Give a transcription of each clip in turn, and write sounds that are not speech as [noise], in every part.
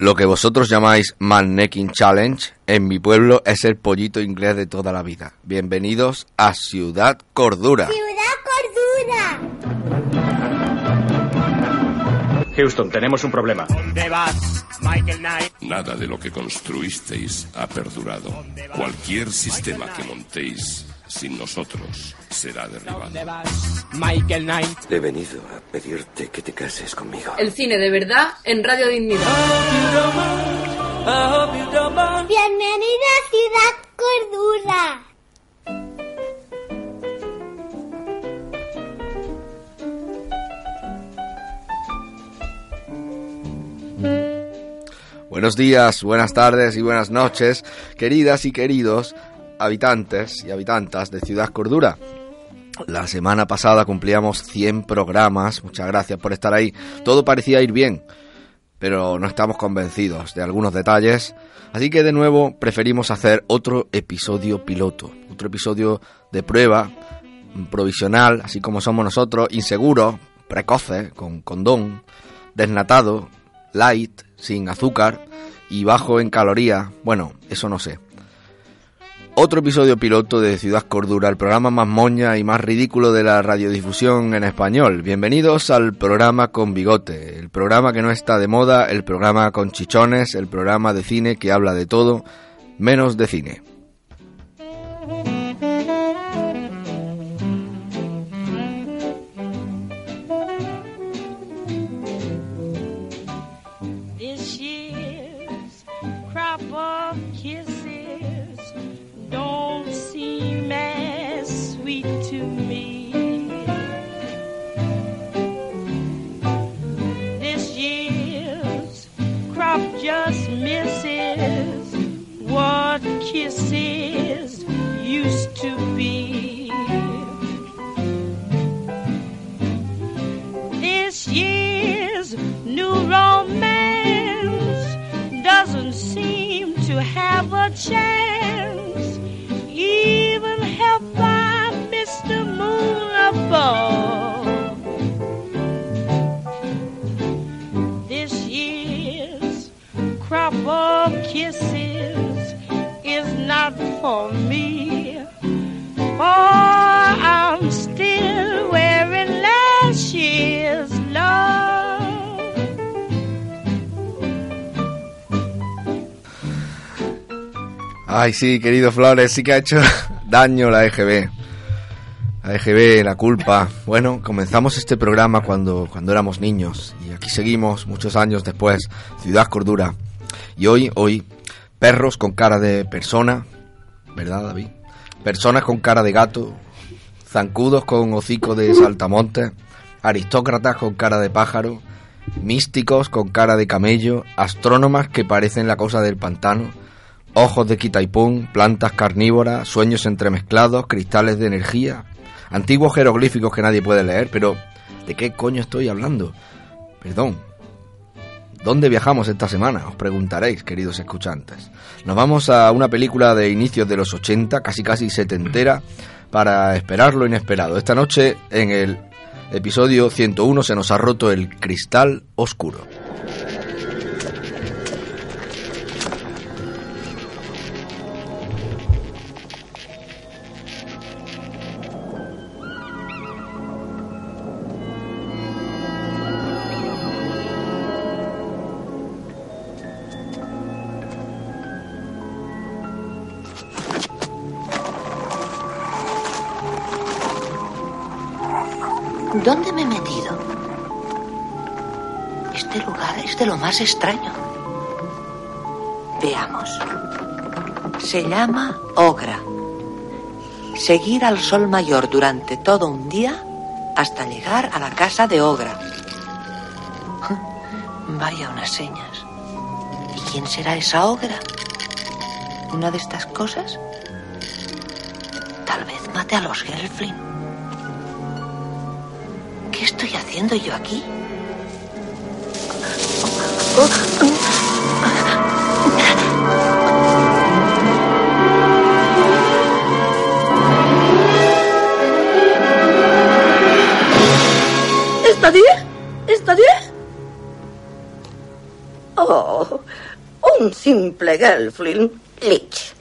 Lo que vosotros llamáis Man Necking Challenge, en mi pueblo es el pollito inglés de toda la vida. Bienvenidos a Ciudad Cordura. Ciudad Cordura. Houston, tenemos un problema. Nada de lo que construisteis ha perdurado. Cualquier sistema que montéis sin nosotros será derribado. He venido a pedirte que te cases conmigo. El cine de verdad en Radio Dignidad. Bienvenida a Ciudad Cordura. Buenos días, buenas tardes y buenas noches, queridas y queridos habitantes y habitantas de Ciudad Cordura. La semana pasada cumplíamos 100 programas, muchas gracias por estar ahí. Todo parecía ir bien, pero no estamos convencidos de algunos detalles, así que de nuevo preferimos hacer otro episodio piloto, otro episodio de prueba, provisional, así como somos nosotros, inseguro, precoce, con condón, desnatado, light, sin azúcar y bajo en calorías, bueno, eso no sé. Otro episodio piloto de Ciudad Cordura, el programa más moña y más ridículo de la radiodifusión en español. Bienvenidos al programa con bigote, el programa que no está de moda, el programa con chichones, el programa de cine que habla de todo, menos de cine. Chance, even helped by Mr. Moon above. This year's crop of kisses is not for me, for Ay, sí, querido Flores, sí que ha hecho [laughs] daño la EGB. La EGB, la culpa. Bueno, comenzamos este programa cuando, cuando éramos niños y aquí seguimos muchos años después, Ciudad Cordura. Y hoy, hoy, perros con cara de persona, ¿verdad, David? Personas con cara de gato, zancudos con hocico de saltamontes, aristócratas con cara de pájaro, místicos con cara de camello, astrónomas que parecen la cosa del pantano, ojos de quitaipún, plantas carnívoras, sueños entremezclados, cristales de energía, antiguos jeroglíficos que nadie puede leer, pero ¿de qué coño estoy hablando? Perdón. ¿Dónde viajamos esta semana? Os preguntaréis, queridos escuchantes. Nos vamos a una película de inicios de los 80, casi casi setentera, para esperar lo inesperado. Esta noche, en el episodio 101, se nos ha roto el cristal oscuro. Extraño. Veamos. Se llama Ogra. Seguir al sol mayor durante todo un día hasta llegar a la casa de Ogra. [laughs] Vaya unas señas. ¿Y quién será esa Ogra? ¿Una de estas cosas? Tal vez mate a los Gelfling. ¿Qué estoy haciendo yo aquí? ¿Estadio? ¿Estadio? Oh, un simple Gelfling. Lich.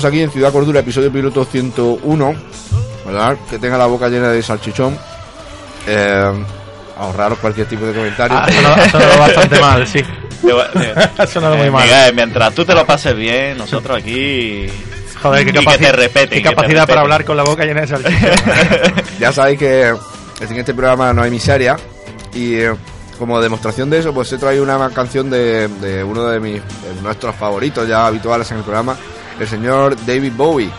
Estamos aquí en Ciudad Cordura, episodio piloto 101. ¿Verdad? Que tenga la boca llena de salchichón. Eh, ahorraros cualquier tipo de comentario. Ha sonado, ha sonado bastante [laughs] mal, sí. Ha [laughs] sonado muy Eh, mal. Miguel, mientras tú te lo pases bien, nosotros aquí. Joder, qué, y que capaci- te repeten. qué que te capacidad para hablar con la boca llena de salchicha. [laughs] ya sabéis que en este programa no hay miseria. Y eh, como demostración de eso, pues he traído una canción de, de uno de, mis, de nuestros favoritos ya habituales en el programa, el señor David Bowie.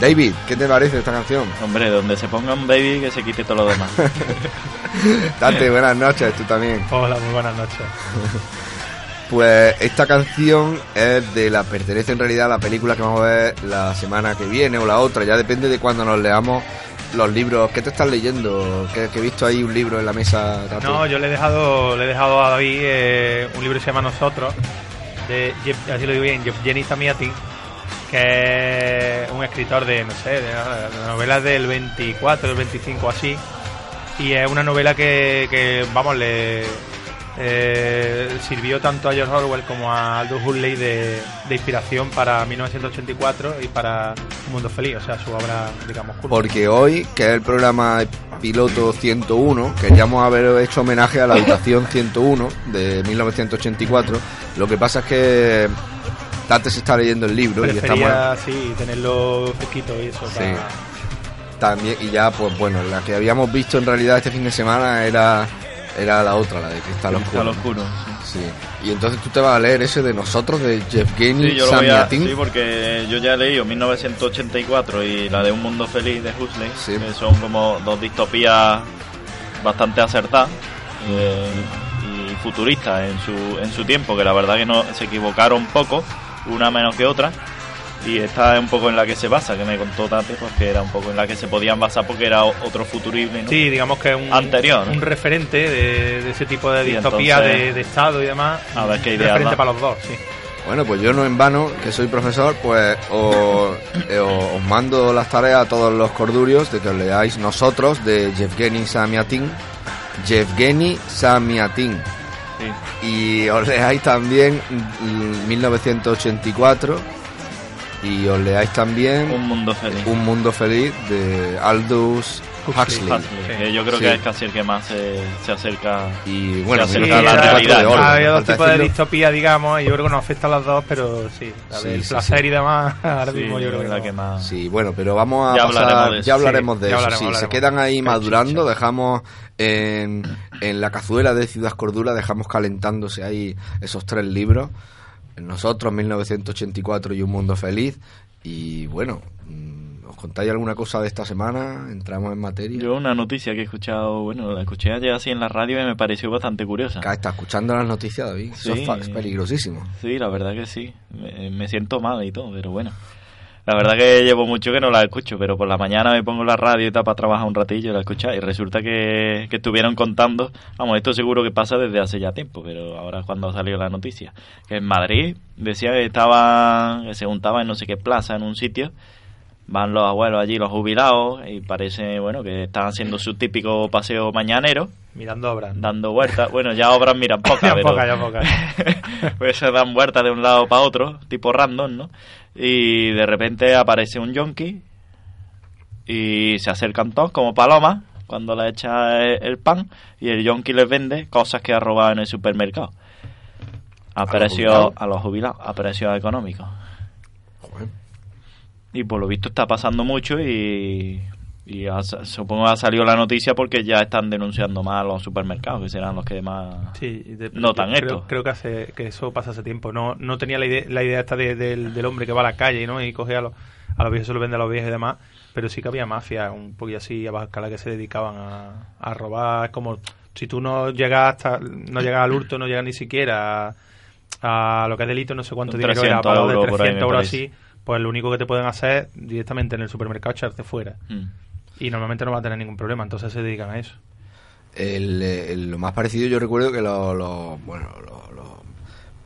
David, ¿qué te parece esta canción? Hombre, donde se ponga un baby que se quite todo lo demás. [laughs] Dante, buenas noches, tú también. Hola, muy buenas noches. [laughs] Pues esta canción es de la pertenece en realidad a la película que vamos a ver la semana que viene o la otra, ya depende de cuando nos leamos los libros. ¿Qué te estás leyendo? Que, que he visto ahí un libro en la mesa. No, yo le he dejado, le he dejado a David eh, un libro que se llama Nosotros, de Jeff- así lo digo bien, Jenny Tamiati, que es un escritor de, no sé, de, de novelas del 24, del 25 así. Y es una novela que, vamos, le, eh, sirvió tanto a George Orwell como a Aldous Huxley de, de inspiración para 1984 y para Un Mundo Feliz, o sea, su obra, digamos, culta. Porque hoy, que es el programa piloto 101, queríamos haber hecho homenaje a la habitación 101 de 1984. Lo que pasa es que Tate se está leyendo el libro y Prefería, estamos... sí, tenerlo fresquito y eso. Sí. para- También, y ya, pues bueno, la que habíamos visto en realidad este fin de semana era, era la otra, la de Cristal Oscuro. Cristal Oscuro, sí. Y entonces tú te vas a leer ese de nosotros, de Yevgeny Sí, yo lo voy a, Samyatin. sí, porque yo ya he leído 1984 y la de Un Mundo Feliz de Huxley, que son como dos distopías bastante acertadas eh, y futuristas en su, en su tiempo, que la verdad que no se equivocaron poco, una menos que otra. Y esta es un poco en la que se basa, que me contó Tate, pues que era un poco en la que se podían basar porque era otro futurismo ¿no? Sí, digamos que es un, anterior. ¿no? un referente de, de ese tipo de distopía entonces, de, de Estado y demás. a ver qué Un ideas Referente da. para los dos, sí. Bueno, pues yo no en vano, que soy profesor, pues os, eh, os mando las tareas a todos los cordurios de que os leáis nosotros de Yevgeny Samyatin. Yevgeny Y os leáis también mm, 1984 y os leáis también Un Mundo Feliz. Un Mundo Feliz de Aldous Huxley. Huxley, que yo creo Sí. que es casi el que más se, se acerca y bueno, se sí, acerca a la era- realidad. de oro. Había dos tipos de distopía, digamos, y yo creo que nos afecta a las dos, pero sí, la Sí, del sí, placer sí. y demás, [laughs] ahora Sí, mismo yo creo que, la no. que más. Sí, bueno, pero vamos a Ya pasar- hablaremos de eso. ya hablaremos Sí, de eso. hablaremos, sí, se quedan ahí Qué madurando, chicha. dejamos en, en la cazuela de Ciudad Cordura, dejamos calentándose ahí esos tres libros. Nosotros, 1984 y Un Mundo Feliz. Y bueno, mm, ¿os contáis alguna cosa de esta semana? Entramos en materia. Yo una noticia que he escuchado, bueno, la escuché ayer así en la radio y me pareció bastante curiosa. Acá está escuchando las noticias, David. Eso Sí. es fa- es peligrosísimo. Sí, la verdad que sí. Me, me siento mal y todo, pero bueno. La verdad que llevo mucho que no la escucho, pero por la mañana me pongo la radio y tal para trabajar un ratillo y la escuchar y resulta que, que estuvieron contando, vamos, esto seguro que pasa desde hace ya tiempo, pero ahora es cuando salió la noticia, que en Madrid decía que estaba, que se juntaba en no sé qué plaza, en un sitio, van los abuelos allí, los jubilados, y parece, bueno, que están haciendo su típico paseo mañanero, Mirando obras. dando vueltas, bueno, ya obras miran pocas, [laughs] Ya pero poca, ya poca. [laughs] pues se dan vueltas de un lado para otro, tipo random, ¿no? Y de repente aparece un yonki y se acercan todos como palomas cuando le echa el, pan y el yonki les vende cosas que ha robado en el supermercado. A, los precio, jubilados? a los jubilados, a precios económicos. Y por lo visto está pasando mucho y, y ha- supongo que ha salido la noticia porque ya están denunciando más a los supermercados, que serán los que más Sí, de- notan yo esto. Creo, creo que hace que eso pasa hace tiempo. No no tenía la idea, la idea esta de- del, del hombre que va a la calle ¿no? y coge a los, a los viejos, se los vende a los viejos y demás. Pero sí que había mafias un poquito así a baja escala que se dedicaban a, a robar. Es como si tú no llegas hasta, no llegas al hurto, no llegas ni siquiera a, a lo que es delito, no sé cuánto dinero era, 300 pagado de euros por ahí, 300 me euros así, pues lo único que te pueden hacer es directamente en el supermercado echarte fuera. Mm. Y normalmente no va a tener ningún problema, entonces se dedican a eso. El, el- lo más parecido yo recuerdo que los, los- bueno, los, los-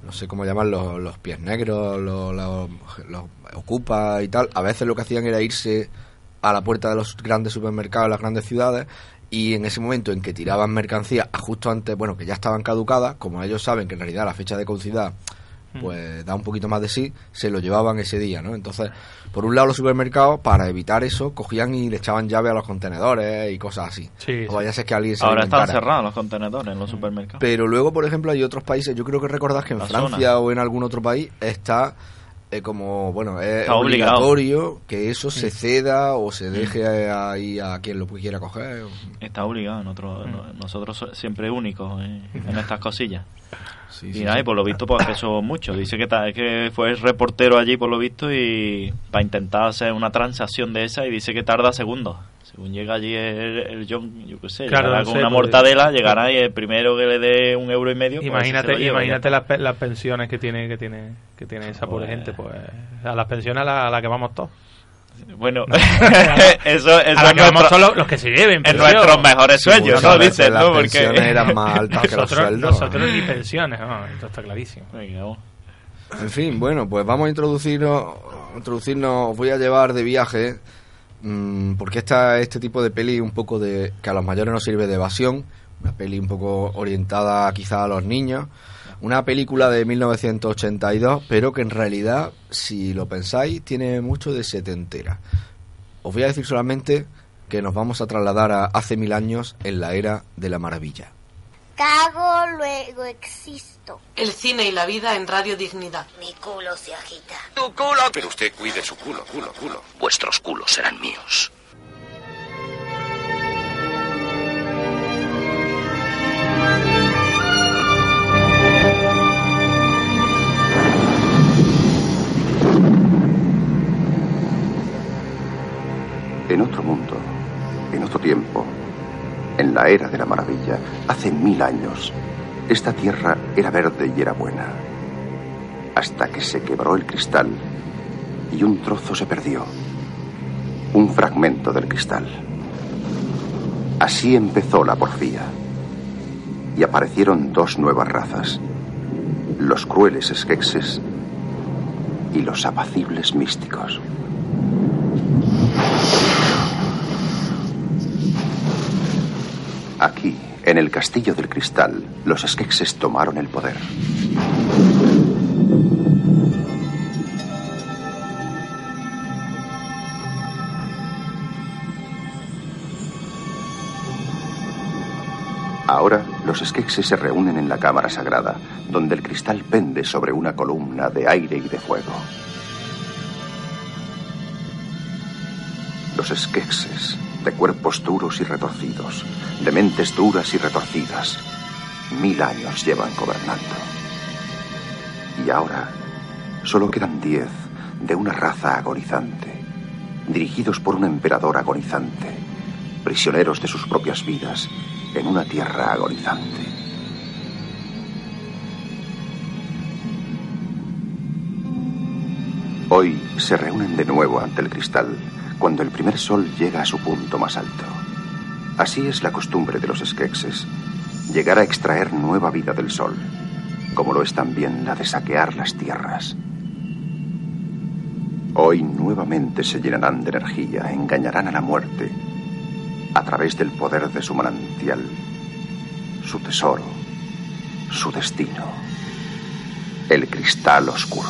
no sé cómo llaman los, los pies negros, los, los, los ocupa y tal, a veces lo que hacían era irse a la puerta de los grandes supermercados de las grandes ciudades y en ese momento en que tiraban mercancía a justo antes, bueno, que ya estaban caducadas, como ellos saben que en realidad la fecha de caducidad pues da un poquito más de sí, se lo llevaban ese día, ¿no? Entonces, por un lado los supermercados, para evitar eso, cogían y le echaban llave a los contenedores y cosas así. Sí, o vaya a ser que alguien se lo Ahora están cerrados los contenedores en los supermercados. Pero luego, por ejemplo, hay otros países, yo creo que recordás que en La Francia zona. o en algún otro país está eh, como, bueno, es obligado. obligatorio que eso se ceda o se deje ahí a quien lo quiera coger. Está obligado, nosotros, no- nosotros so- siempre únicos en, en estas cosillas. Sí, y sí, nada, sí. y por lo visto, pues que son muchos. Dice que, ta- que fue reportero allí, por lo visto, y para intentar hacer una transacción de esa, y dice que tarda segundos. Según llega allí el, el John, yo qué sé, Claro, no con sé, una porque- mortadela, llegará y el primero que le dé un euro y medio. pues Imagínate, lleva, imagínate las, pe- las pensiones que tiene, que tiene, que tiene esa pobre Pues- gente, pues a las pensiones a la, a la que vamos todos. Bueno, No. [laughs] eso, eso a es que vamos nuestro- todos los, los que se lleven. en pensión. nuestros mejores sueños, ¿no? Las ¿no? Porque pensiones eran más altas que los sueldos. nosotros ni pensiones, no, esto está clarísimo. En fin, bueno, pues vamos a introducirnos, introducirnos, os voy a llevar de viaje, mm, porque esta, este tipo de peli un poco de que a los mayores nos sirve de evasión, una peli un poco orientada quizá a los niños. Una película de 1982, pero que en realidad, si lo pensáis, tiene mucho de setentera. Os voy a decir solamente que nos vamos a trasladar a hace mil años en la era de la maravilla. Cago, luego existo. El cine y la vida en Radio Dignidad. Mi culo se agita. ¡Tu culo! Pero usted cuide su culo, culo, culo. Vuestros culos serán míos. En otro mundo, en otro tiempo, en la era de la maravilla, hace mil años, esta tierra era verde y era buena. Hasta que se quebró el cristal y un trozo se perdió. Un fragmento del cristal. Así empezó la porfía. Y aparecieron dos nuevas razas. Los crueles esquexes y los apacibles místicos. Aquí, en el Castillo del Cristal, los esquexes tomaron el poder. Ahora, los esquexes se reúnen en la Cámara Sagrada, donde el cristal pende sobre una columna de aire y de fuego. Los esquexes, de cuerpos duros y retorcidos, de mentes duras y retorcidas, mil años llevan gobernando. Y ahora solo quedan diez de una raza agonizante, dirigidos por un emperador agonizante, prisioneros de sus propias vidas en una tierra agonizante. Hoy se reúnen de nuevo ante el cristal cuando el primer sol llega a su punto más alto. Así es la costumbre de los esquexes, llegar a extraer nueva vida del sol, como lo es también la de saquear las tierras. Hoy nuevamente se llenarán de energía, engañarán a la muerte a través del poder de su manantial, su tesoro, su destino, el cristal oscuro.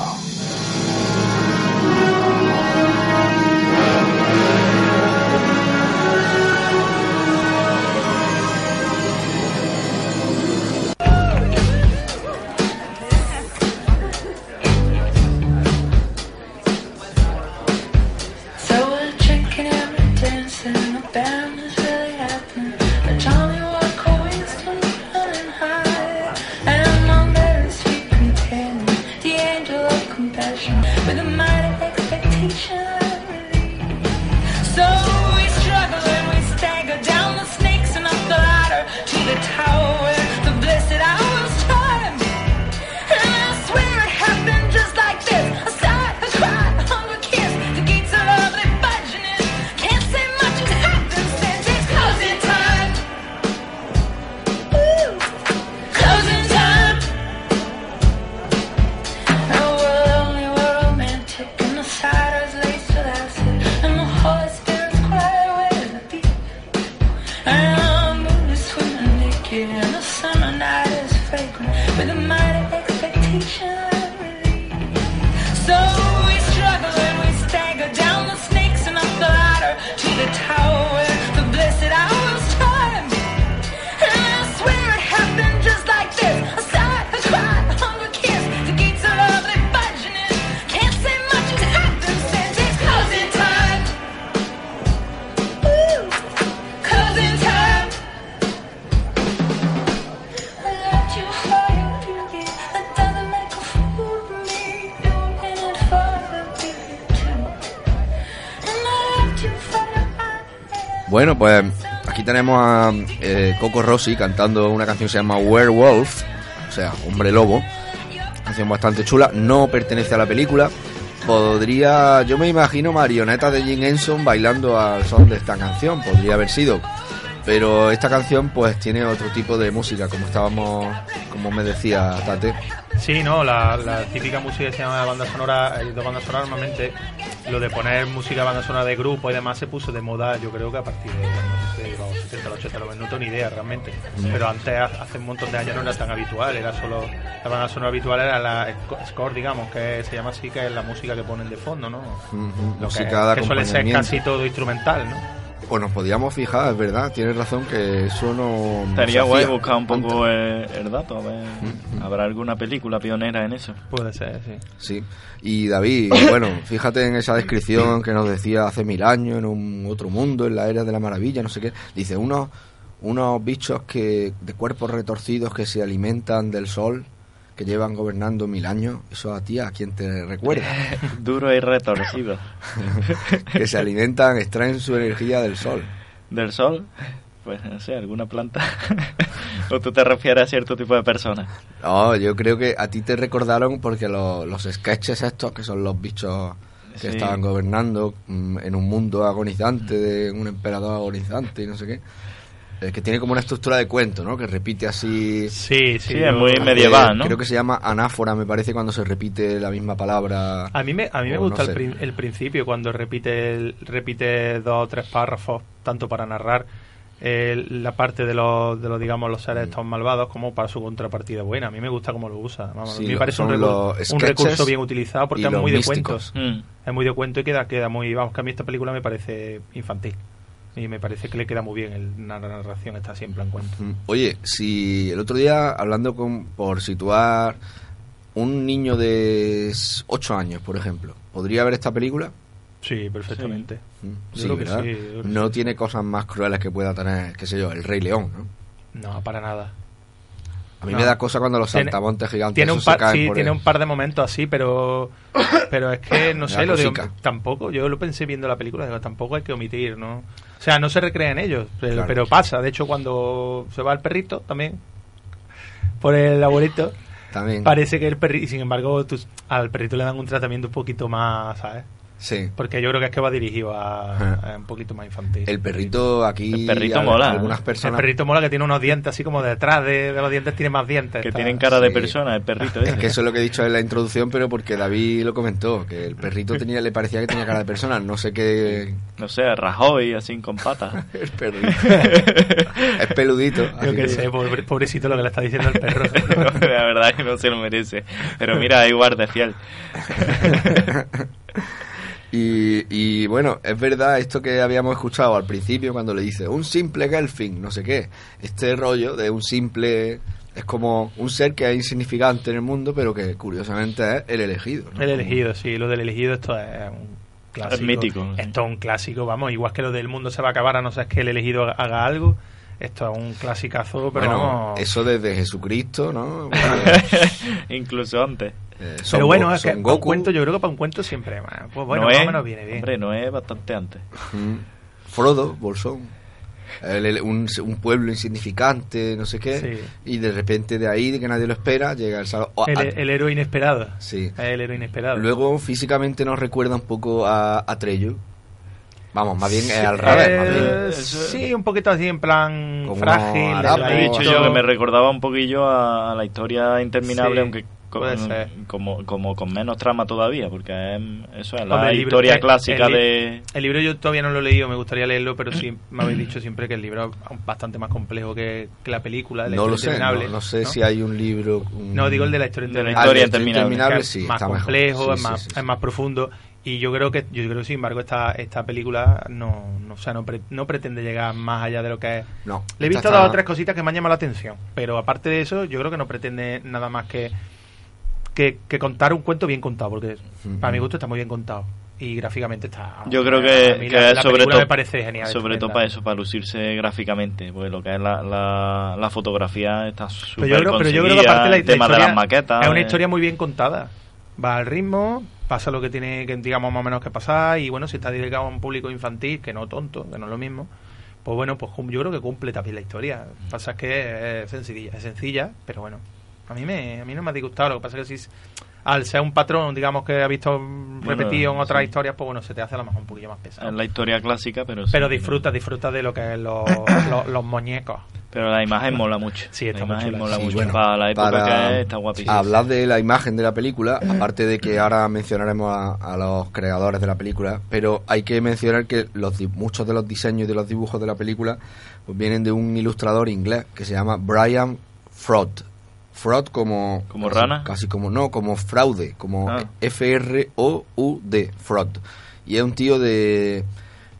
Bueno, pues aquí tenemos a eh, Coco Rossi cantando una canción que se llama Werewolf, o sea, hombre lobo. Canción bastante chula, no pertenece a la película. Podría, yo me imagino marionetas de Jim Henson bailando al son de esta canción, podría haber sido. Pero esta canción pues tiene otro tipo de música, como estábamos, como me decía Tate, Sí, no, la, la típica música que se llama banda sonora, eh, de banda sonora normalmente, lo de poner música banda sonora de grupo y demás se puso de moda, yo creo que a partir de no sé, los 70, los 80, los no tengo ni idea realmente. Mm. Pero antes, hace un montón de años no era tan habitual, era solo, la banda sonora habitual era la sco- score, digamos, que se llama así, que es la música que ponen de fondo, ¿no? Ujú, Lo que, de que suele ser casi todo instrumental, ¿no? Pues nos podíamos fijar, es verdad, tienes razón que eso no. Estaría guay buscar un poco el, el dato, a ver, ¿habrá alguna película pionera en eso? Puede ser, sí. Sí, y David, [laughs] bueno, fíjate en esa descripción que nos decía hace mil años, en un otro mundo, en la era de la maravilla, no sé qué. Dice, unos, unos bichos que de cuerpos retorcidos que se alimentan del sol, que llevan gobernando mil años. Eso a ti, ¿a quién te recuerda? [laughs] Duro y retorcido. [laughs] que se alimentan, extraen su energía del sol. ¿Del sol? Pues no sé, alguna planta. [laughs] ¿O tú te refieres a cierto tipo de personas? No, yo creo que a ti te recordaron porque los, los sketches estos, que son los bichos que Sí. estaban gobernando mm, en un mundo agonizante de un emperador agonizante y no sé qué, eh, que tiene como una estructura de cuento, ¿no? Que repite así... Sí, Sí, es muy medieval, ¿no? Creo que se llama anáfora, me parece, cuando se repite la misma palabra. A mí me, a mí me gusta no el, sé. prin- el principio, cuando repite, el- repite dos o tres párrafos, tanto para narrar eh, la parte de los, de los, digamos, los seres estos malvados como para su contrapartida buena. A mí me gusta cómo lo usa. Vamos, Sí, a mí me parece un, los un recurso bien utilizado porque es muy de cuentos. Mm. Es muy de cuento y queda, queda muy... Vamos, que a mí esta película me parece infantil. Y me parece que le queda muy bien. El, la narración está siempre en cuento. Mm, Oye, si el otro día, hablando con, por situar un niño de 8 años, por ejemplo, ¿podría ver esta película? Sí, perfectamente. Sí, creo que ¿verdad? sí, yo creo que no tiene cosas más crueles que pueda tener, qué sé yo, el Rey León, ¿no? No, para nada. A mí No. me da cosa cuando los Tiene- saltamontes gigantes Tiene un esos se par, caen sí, por tiene el- un par de momentos así, pero pero es que no [coughs] sé, lo cosica. tampoco, yo lo pensé viendo la película, digo, tampoco hay que omitir, ¿no? O sea, no se recrea en ellos, pero, Claro. pero pasa, de hecho cuando se va el perrito también por el abuelito, También. parece que el perrito, y sin embargo tú- al perrito le dan un tratamiento un poquito más, ¿sabes? Sí. Porque yo creo que es que va dirigido a, un poquito más infantil. El perrito aquí... El perrito a- mola, Algunas ¿no? personas... El perrito mola que tiene unos dientes así como detrás de, de los dientes tiene más dientes. Que está- tienen cara de persona, el perrito. Es ese. que eso es lo que he dicho en la introducción, pero porque David lo comentó, que el perrito [laughs] tenía, le parecía que tenía cara de persona, no sé qué... No sé, Rajoy, así con patas. [laughs] El perrito. [laughs] es peludito. Yo que- sé, pobre- pobrecito lo que le está diciendo el perro. la verdad que no se lo merece. Pero mira, hay guardia fiel. Y, y bueno, es verdad esto que habíamos escuchado al principio cuando le dice un simple Gelfing, no sé qué. Este rollo de un simple. Es como un ser que es insignificante en el mundo, pero que curiosamente es el elegido. ¿no? El elegido, sí, lo del elegido esto es un clásico. Es mítico. Esto es un clásico, vamos, igual que lo del mundo se va a acabar a no ser que el elegido haga algo. Esto es un clasicazo, pero Bueno, vamos. eso desde Jesucristo, ¿no? [laughs] Incluso antes. Eh, Son Pero bueno, es que Son para un Goku. cuento, yo creo que para un cuento siempre, bueno, pues bueno, Noé, más o menos viene bien. Hombre, no es bastante antes. Mm. Frodo, Bolsón. El- el- un, un pueblo insignificante, no sé qué. Sí. Y de repente de ahí, de que nadie lo espera, llega el salón. El, el héroe inesperado. Sí. El héroe inesperado. Luego físicamente nos recuerda un poco a, a Treyu. Vamos, más bien es al revés. más bien. Eh, sí, un poquito así en plan Como frágil. He dicho yo que me recordaba un poquillo a, a la historia interminable, Sí, aunque con- puede ser. como, como con menos trama todavía, porque es, eso es la Hombre, el libro- historia el- clásica el de... El libro yo todavía no lo he leído, me gustaría leerlo, pero sí [clears throat] me habéis dicho siempre que el libro es bastante más complejo que, que la película. La No lo sé, interminable, no, no sé si hay un libro. un- No, digo el de la historia De la interminable. historia Ah, interminable. interminable, es sí, más está mejor. complejo, Sí, es, más, sí, sí. es más profundo. Y yo creo que, yo creo sin embargo, esta, esta película no, no, o sea, no, pre- no pretende llegar más allá de lo que es. No, Le he visto dos o tres cositas que me han llamado la atención, pero aparte de eso, yo creo que no pretende nada más que, que, que contar un cuento bien contado, porque para mi gusto está muy bien contado. Y gráficamente está. Yo creo que, mí que la- es la sobre todo me parece genial. sobre todo para eso, para lucirse gráficamente, pues lo que es la, la, la fotografía está Pero súper yo, creo, pero yo creo que aparte la, el la tema historia de las maquetas... es una eh, historia muy bien contada. Va al ritmo, pasa lo que tiene que digamos más o menos que pasar y bueno, si está dedicado a un público infantil, que no tonto, que no es lo mismo, pues bueno, pues yo creo que cumple también la historia. Pasa que es sencilla, es sencilla, pero bueno, a mí me a mí no me ha disgustado, lo que pasa es que si al ser un patrón, digamos que ha visto repetido en otras sí. historias, pues bueno, se te hace a lo mejor un poquillo más pesado. Es la historia clásica, pero sí, Pero disfruta, disfruta de lo que es los, [laughs] los, los muñecos. Pero la imagen mola mucho. Sí, está la imagen mola Sí, mucho. bueno, para la época para que es, está guapísimo. Hablar de la imagen de la película, aparte de que ahora mencionaremos a, a los creadores de la película, pero hay que mencionar que los di- muchos de los diseños y de los dibujos de la película pues vienen de un ilustrador inglés que se llama Brian Fraud. Fraud como... ¿Como casi- rana? Casi como... No, como fraude, como Ah. F-R-O-U-D, Fraud. Y es un tío de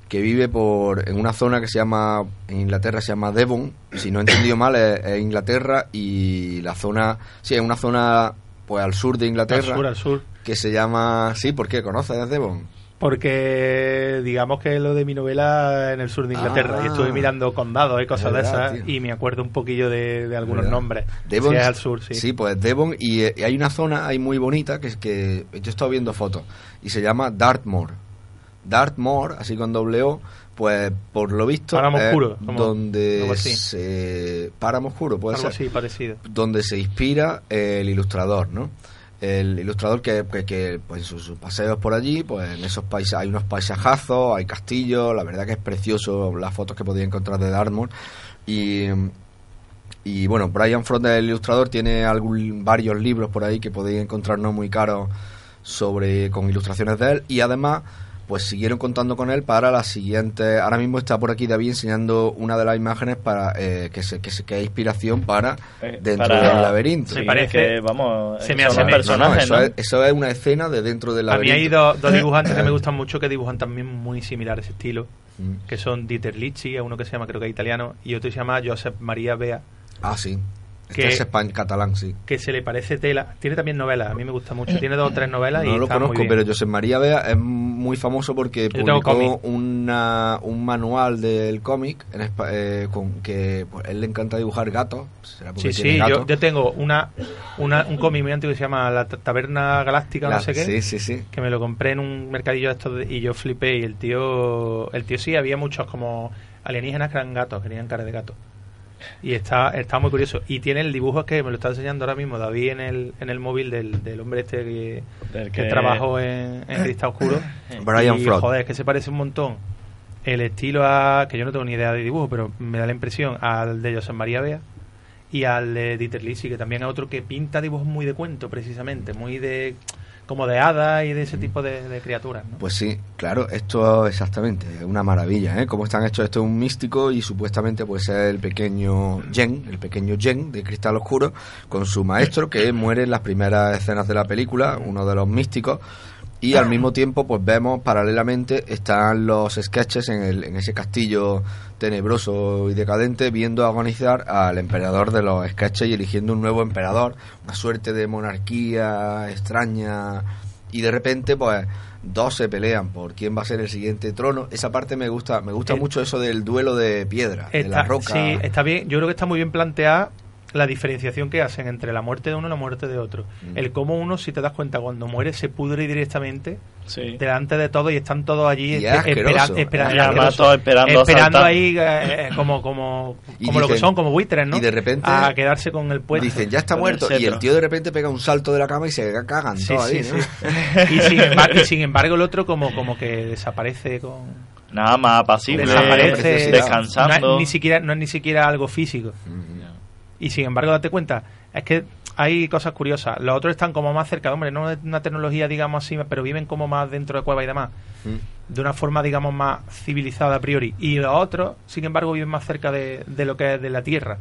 que vive por en una zona que se llama en Inglaterra se llama Devon si no he entendido mal es, es Inglaterra y la zona sí es una zona pues al sur de Inglaterra Al sur, al sur. que se llama sí ¿por qué conoces Devon Porque digamos que lo de mi novela en el sur de Inglaterra Ah. y estuve mirando condados y cosas de esas tío. y me acuerdo un poquillo de, de algunos ¿Verdad? nombres. Devon Sí, es al sur, sí. sí pues Devon y, eh, y hay una zona ahí muy bonita que es que yo he estado viendo fotos y se llama Dartmoor Dartmoor así con doble O pues por lo visto Páramo Oscuro, donde se Páramo Oscuro puede Algo ser así parecido. donde se inspira el ilustrador, ¿no? El ilustrador que, que, pues, en sus, paseos por allí, pues en esos países hay unos paisajazos, hay castillos, la verdad que es precioso las fotos que podía encontrar de Dartmoor. Y y bueno, Brian Front, el ilustrador, tiene algún, varios libros por ahí que podéis encontrar no muy caros sobre con ilustraciones de él. Y además pues siguieron contando con él para las siguientes ahora mismo está por aquí David enseñando una de las imágenes para eh, que se que se que es inspiración para Eh, dentro para- del laberinto. Sí, Me parece- que, vamos, se me hace- no, no, personajes, eso, ¿no? Es, eso es una escena de dentro del A mí laberinto. hay dos, dos [laughs] dibujantes que me gustan mucho que dibujan también muy similar a ese estilo, Mm. que son Dieter Licci, es uno que se llama, creo que es italiano, y otro que se llama Josep María Bea, ah sí este que- es catalán sí que se le parece tela. Tiene también novelas, a mí me gusta mucho. Tiene dos o tres novelas y no lo conozco, pero José María Bea es muy famoso porque publicó una, un manual del cómic en eh, con que pues, él le encanta dibujar gatos. será porque Sí, tiene sí, yo, yo tengo una, una un cómic muy antiguo que se llama La Ta- Taberna Galáctica, La- no sé qué. sí, sí, sí. Que me lo compré en un mercadillo de estos y yo flipé. Y el tío, el tío sí, había muchos como alienígenas que eran gatos, que tenían cara de gato. Y está, está muy curioso. Y tiene el dibujo que me lo está enseñando ahora mismo David en el, en el móvil del, del hombre este que, Del que que- trabajó en, en Cristal Oscuro. [coughs] Brian y, Fraud. Joder, es que se parece un montón. El estilo a. que yo no tengo ni idea de dibujo, pero me da la impresión al de José María Bea y al de Dieter Lisi, que también es otro que pinta dibujos muy de cuento, precisamente, muy de. Como de hadas y de ese tipo de, de criaturas, ¿no? Pues sí, claro, esto exactamente, es una maravilla, ¿eh? Cómo están hechos, esto es un místico y supuestamente pues es el pequeño Jen, el pequeño Jen de Cristal Oscuro, con su maestro que muere en las primeras escenas de la película, uno de los místicos, y al mismo tiempo pues vemos paralelamente están los sketches en, el, en ese castillo tenebroso y decadente viendo agonizar al emperador de los sketches y eligiendo un nuevo emperador, una suerte de monarquía extraña y de repente pues dos se pelean por quién va a ser el siguiente trono. Esa parte me gusta, me gusta Eh, mucho eso del duelo de piedra, de la Está- roca. Sí, está bien. Yo creo que está muy bien planteada la diferenciación que hacen entre la muerte de uno y la muerte de otro. Mm. El cómo uno, si te das cuenta, cuando muere se pudre directamente Sí. delante de todo y están todos allí Y es espe- asqueroso. esperan- esperan- Y además asqueroso. todos esperando Esperando saltar. ahí eh, eh, como como como lo que son como buitres no y de repente a quedarse con el puesto Dicen, ya está el muerto. Y el tío de repente pega un salto de la cama y se cagan Sí, todos sí, ahí, sí. ¿no? y, sin embargo, y sin embargo el otro como como que desaparece con Nada más apacible, desaparece descansando. no es, ni siquiera no es ni siquiera algo físico y sin embargo date cuenta es que hay cosas curiosas. Los otros están como más cerca. Hombre no es una tecnología digamos así pero viven como más dentro de cueva y demás. Mm. de una forma digamos más civilizada a priori. Y los otros sin embargo viven más cerca de, de lo que es de la tierra.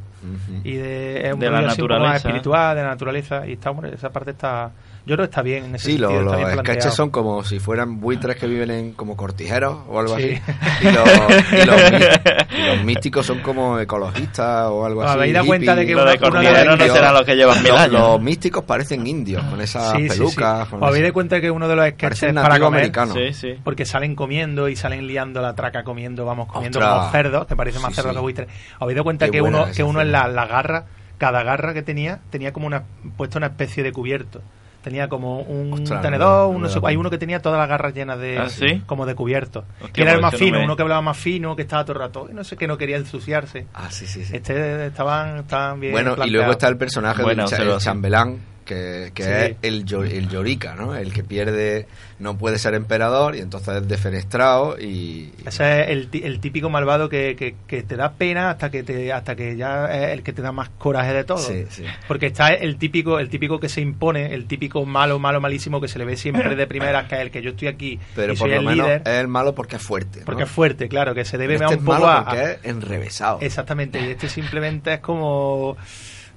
Y de, es un De la poco más naturaleza. espiritual de la naturaleza. Y está hombre, esa parte está yo creo que está bien en ese Sí, lo- sentido, los está bien sketches planteado. son como si fueran buitres que viven en como cortijeros o algo Sí. así. [laughs] Y los, y los mí- y los místicos son como ecologistas o algo ¿Os así. habéis dado cuenta de que Lo de no serán los que llevan mil los, años. los místicos parecen indios con esas Sí, sí, sí. pelucas. con ¿Os habéis dado cuenta que uno de los sketches para comer americano. Sí, sí. porque salen comiendo y salen liando la traca comiendo, vamos, comiendo Ostras. como cerdos, que parece más Sí, cerdo sí. que buitre. ¿Os habéis dado cuenta Qué que uno, que uno en la, la garra, cada garra que tenía, tenía como una, puesto una especie de cubierto? Tenía como un Ostras, tenedor, no hay uno que tenía todas las garras llenas de ¿Ah, sí? como de cubierto. Hostia, que era el pues más no fino, me- uno que hablaba más fino, que estaba todo el rato, y no sé que no quería ensuciarse. Ah, sí, sí, sí. Este estaban, estaban bien Bueno, y luego está el personaje Buena del cha- el observación. chambelán, que, que Sí. es el, el llorica, ¿no? El que pierde, no puede ser emperador y entonces es defenestrado y... Ese es el, el típico malvado que, que, que te da pena hasta que te hasta que ya es el que te da más coraje de todo. Sí, sí. Porque está el típico el típico que se impone, el típico malo, malo, malísimo que se le ve siempre de primeras, que es el que yo estoy aquí Pero y por soy lo el menos líder. es el malo porque es fuerte. ¿no? Porque es fuerte, claro, que se debe Este un poco malo a, porque es enrevesado. Exactamente, y este simplemente es como.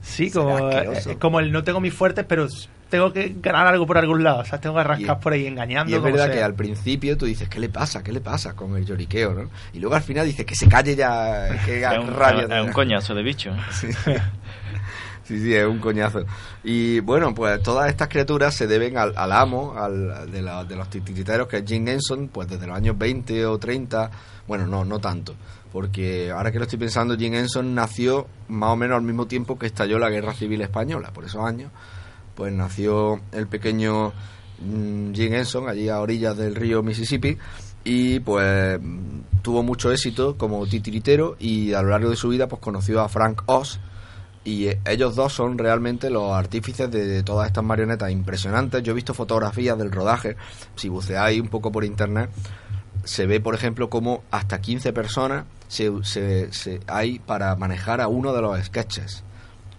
Sí, como, es como el no tengo mis fuertes, pero tengo que ganar algo por algún lado. O sea, tengo que rascar por ahí engañando. Y es verdad sea. que al principio tú dices, ¿qué le pasa? ¿Qué le pasa con el lloriqueo? ¿no? Y luego al final dices, que se calle ya, [laughs] que Es un, rabia. es un coñazo de bicho. [laughs] Sí. [laughs] Sí, sí, es un coñazo. Y bueno, pues todas estas criaturas se deben al, al amo, al, de, la- de los titiriteros, que es Jim Henson, pues desde los años 20 o 30, bueno, no, no tanto, porque ahora que lo estoy pensando, Jim Henson nació más o menos al mismo tiempo que estalló la Guerra Civil Española, por esos años, pues nació el pequeño mm, Jim Henson, allí a orillas del río Mississippi, y pues mm, tuvo mucho éxito como titiritero y a lo largo de su vida pues conoció a Frank Oz, y eh, ellos dos son realmente los artífices de, todas estas marionetas impresionantes. Yo he visto fotografías del rodaje. Si buceáis un poco por internet, se ve, por ejemplo, como hasta 15 personas se, se- se- hay para manejar a uno de los sketches.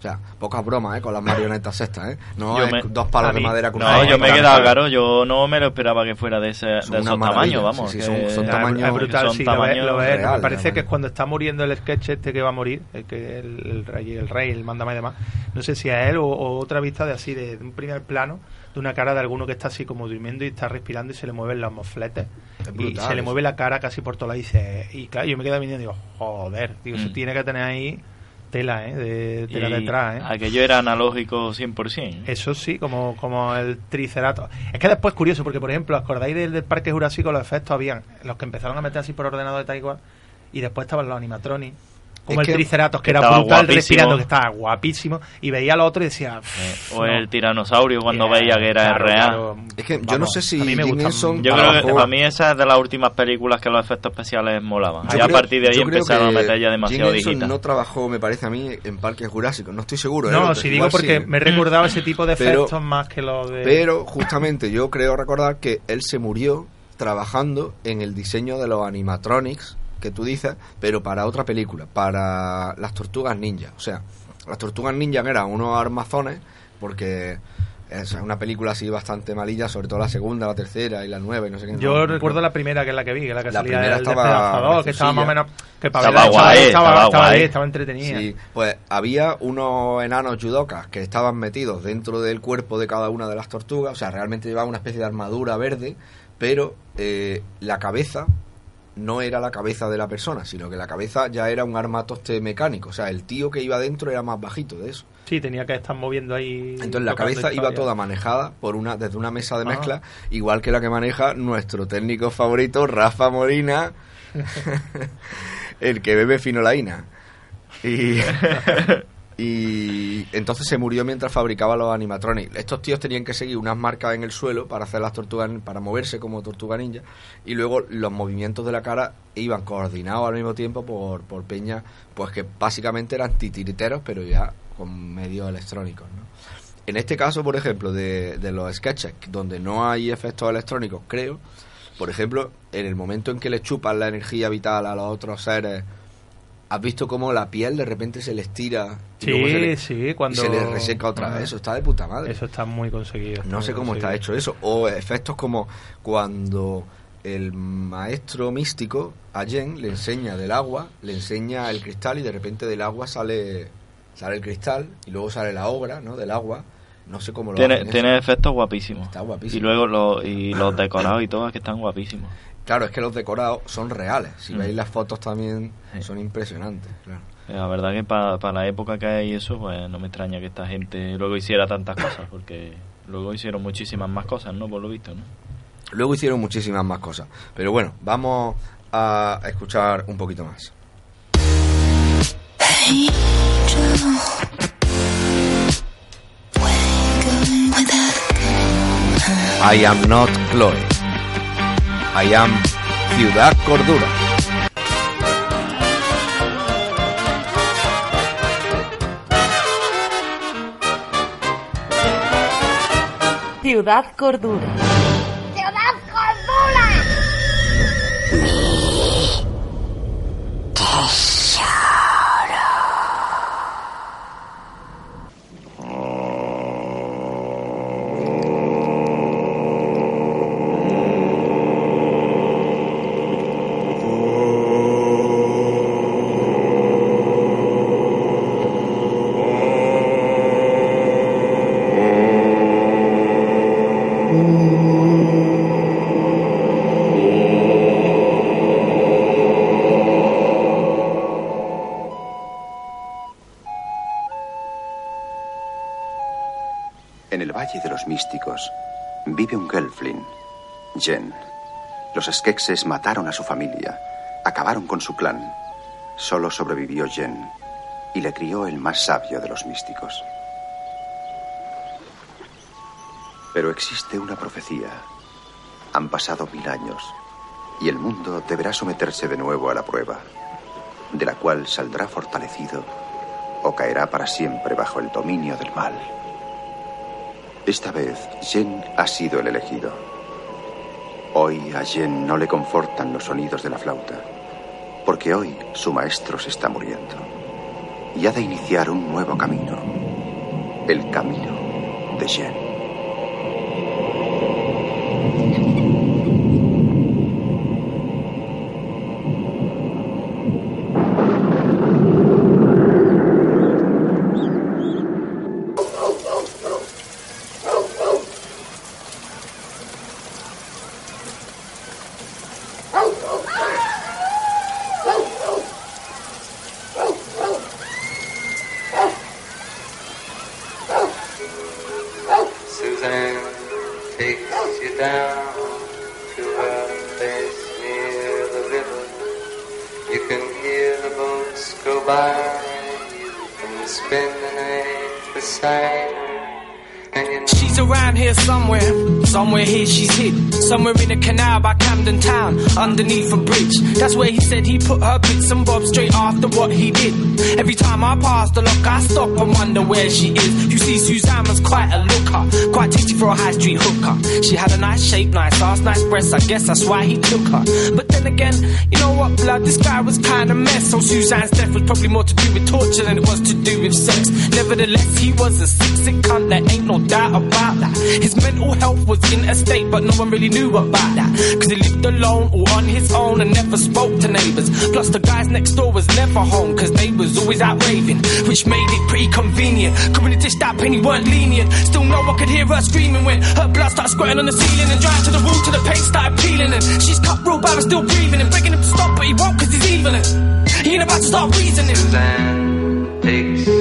O sea, pocas bromas, ¿eh? Con las marionetas estas, ¿eh? No es me- dos palos a de madera con No, una yo me he quedado claro, yo no me lo esperaba que fuera de, ese, de esos tamaños, vamos. sí, sí, que- son- son Es tamaños- es brutal, son sí, lo ves, tamaños lo ves. Me parece que es cuando está muriendo el sketch este que va a morir, el que el, el rey, el rey, el mandama y demás. No sé si es él o, o otra vista de así, de, de un primer plano, de una cara de alguno que está así como durmiendo y está respirando y se le mueven los mofletes. y se le mueve la cara casi por todos lados y dice, y claro, yo me quedo mirando y digo, joder, digo, eso Mm. tiene que tener ahí tela, ¿eh? De tela y detrás, ¿eh? Aquello era analógico 100%. Eso sí, como, como el triceratops. Es que después es curioso, porque por ejemplo, ¿acordáis del, del Parque Jurásico? Los efectos habían, los que empezaron a meter así por ordenador de tal y después estaban los animatronics. Como Es el que- triceratops, que era brutal guapísimo. respirando, que estaba guapísimo, y veía al otro y decía... Eh, "Pff, o no". el tiranosaurio cuando Yeah, veía que era claro, real. claro. Es que yo no sé si a mí me Jim gustan- Henson Yo creo que para mí esa es de las últimas películas que los efectos especiales molaban. Yo y a partir de ahí empezaron a meter ya demasiado Jim Henson digital. no trabajó, me parece a mí, en Parques Jurásicos. No estoy seguro. ¿eh? No, si digo porque sí. me recordaba ese tipo de Pero- efectos más que los de... Pero justamente yo creo recordar que él se murió trabajando en el diseño de los animatronics que tú dices, pero para otra película, para las tortugas ninja. O sea, las tortugas ninja eran unos armazones porque es una película así bastante malilla, sobre todo la segunda, la tercera y la nueva y no sé qué. Yo No, no recuerdo la primera, que es la que vi, que es la que La salía primera el estaba que estaba más o menos... Que para Estaba verla, guay, estaba, estaba estaba guay. estaba entretenida. Sí, pues había unos enanos judokas que estaban metidos dentro del cuerpo de cada una de las tortugas, o sea, realmente llevaban una especie de armadura verde, pero eh, la cabeza no era la cabeza de la persona, sino que la cabeza ya era un armatoste mecánico, o sea, el tío que iba dentro era más bajito de eso. Sí, tenía que estar moviendo ahí... Entonces la cabeza iba toda manejada por una desde una mesa de mezcla, igual que la que maneja nuestro técnico favorito Rafa Molina, [laughs] el que bebe finolaína. Y, [laughs] y entonces se murió mientras fabricaba los animatronics. Estos tíos tenían que seguir unas marcas en el suelo para hacer las tortugas, para moverse como tortuga ninja, y luego los movimientos de la cara iban coordinados al mismo tiempo por, por peña, pues que básicamente eran titiriteros, pero ya con medios electrónicos, ¿no? En este caso, por ejemplo, de, de los sketches, donde no hay efectos electrónicos, creo, por ejemplo, en el momento en que le chupan la energía vital a los otros seres, ¿has visto cómo la piel de repente se les tira? y Sí, luego se le- sí, cuando... Y se les reseca otra vez. Eso está de puta madre. Eso está muy conseguido. No muy sé cómo está hecho eso. O efectos como cuando el maestro místico a Jen le enseña del agua, le enseña el cristal y de repente del agua sale sale el cristal y luego sale la obra, ¿no? Del agua. No sé cómo lo Tiene, tiene efectos guapísimos. Está guapísimo. Y luego lo- y los decorados y todo, es que están guapísimos. Claro, es que los decorados son reales. Si Mm. veis las fotos también son impresionantes. Claro. Eh, La verdad que para la época que hay eso, pues no me extraña que esta gente luego hiciera tantas cosas, porque luego hicieron muchísimas más cosas, ¿no? Por lo visto, ¿no? Luego hicieron muchísimas más cosas. Pero bueno, vamos a escuchar un poquito más. I am not Chloe. I am Ciudad Cordura. Ciudad Cordura. De los Místicos vive un Gelfling, Jen. Los Skekses mataron a su familia, acabaron con su clan. Solo sobrevivió Jen y le crió el más sabio de los místicos. Pero existe una profecía. Han pasado mil años y el mundo deberá someterse de nuevo a la prueba, de la cual saldrá fortalecido o caerá para siempre bajo el dominio del mal. Esta vez, Jen ha sido el elegido. Hoy a Jen no le confortan los sonidos de la flauta, porque hoy su maestro se está muriendo y ha de iniciar un nuevo camino, el camino de Jen. I guess that's why he took her. But then again, you know what, blood? This guy was kind of mess. So Suzanne's death was probably more to do with torture than it was to do with sex. Nevertheless, he was a sick, sick cunt. There ain't no doubt about that. His mental health was in a state, but no one really knew about that. Cause he lived alone or on his own and never spoke to neighbors. Plus, the guys next door was never home, cause they was always out raving, which made it pretty convenient. Cause when he dished that penny weren't lenient. Still, no one could hear her screaming when her blood started squirting on the ceiling and drying to the wall till the paint started peeling. And she's cut real bad, but still breathing and begging him to stop, but he won't cause he's evil. And he ain't about to start reasoning. Suzanne takes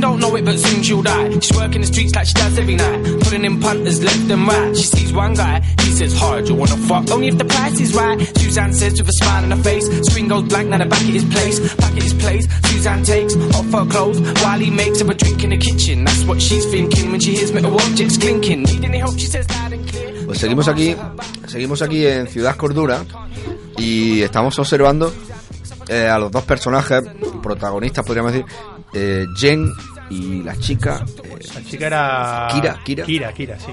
don't know it, but soon she'll die. She's working the streets like she does every night. Putting in punters left and right. She sees one guy, he says, hard, you wanna fuck? Only if the price is right. Suzanne says with a smile on her face. Screen goes blank, now the back at his place. Back at his place, Suzanne takes off her clothes while he makes her a drink in the kitchen. That's what she's thinking when she hears metal objects clinking. Need any help? She says loud and clear. Pues seguimos aquí, seguimos aquí en Ciudad Cordura y estamos observando eh, a los dos personajes protagonistas, podríamos decir, eh, Jen y la chica. eh, La chica era. Kira, Kira. Kira, Kira, sí.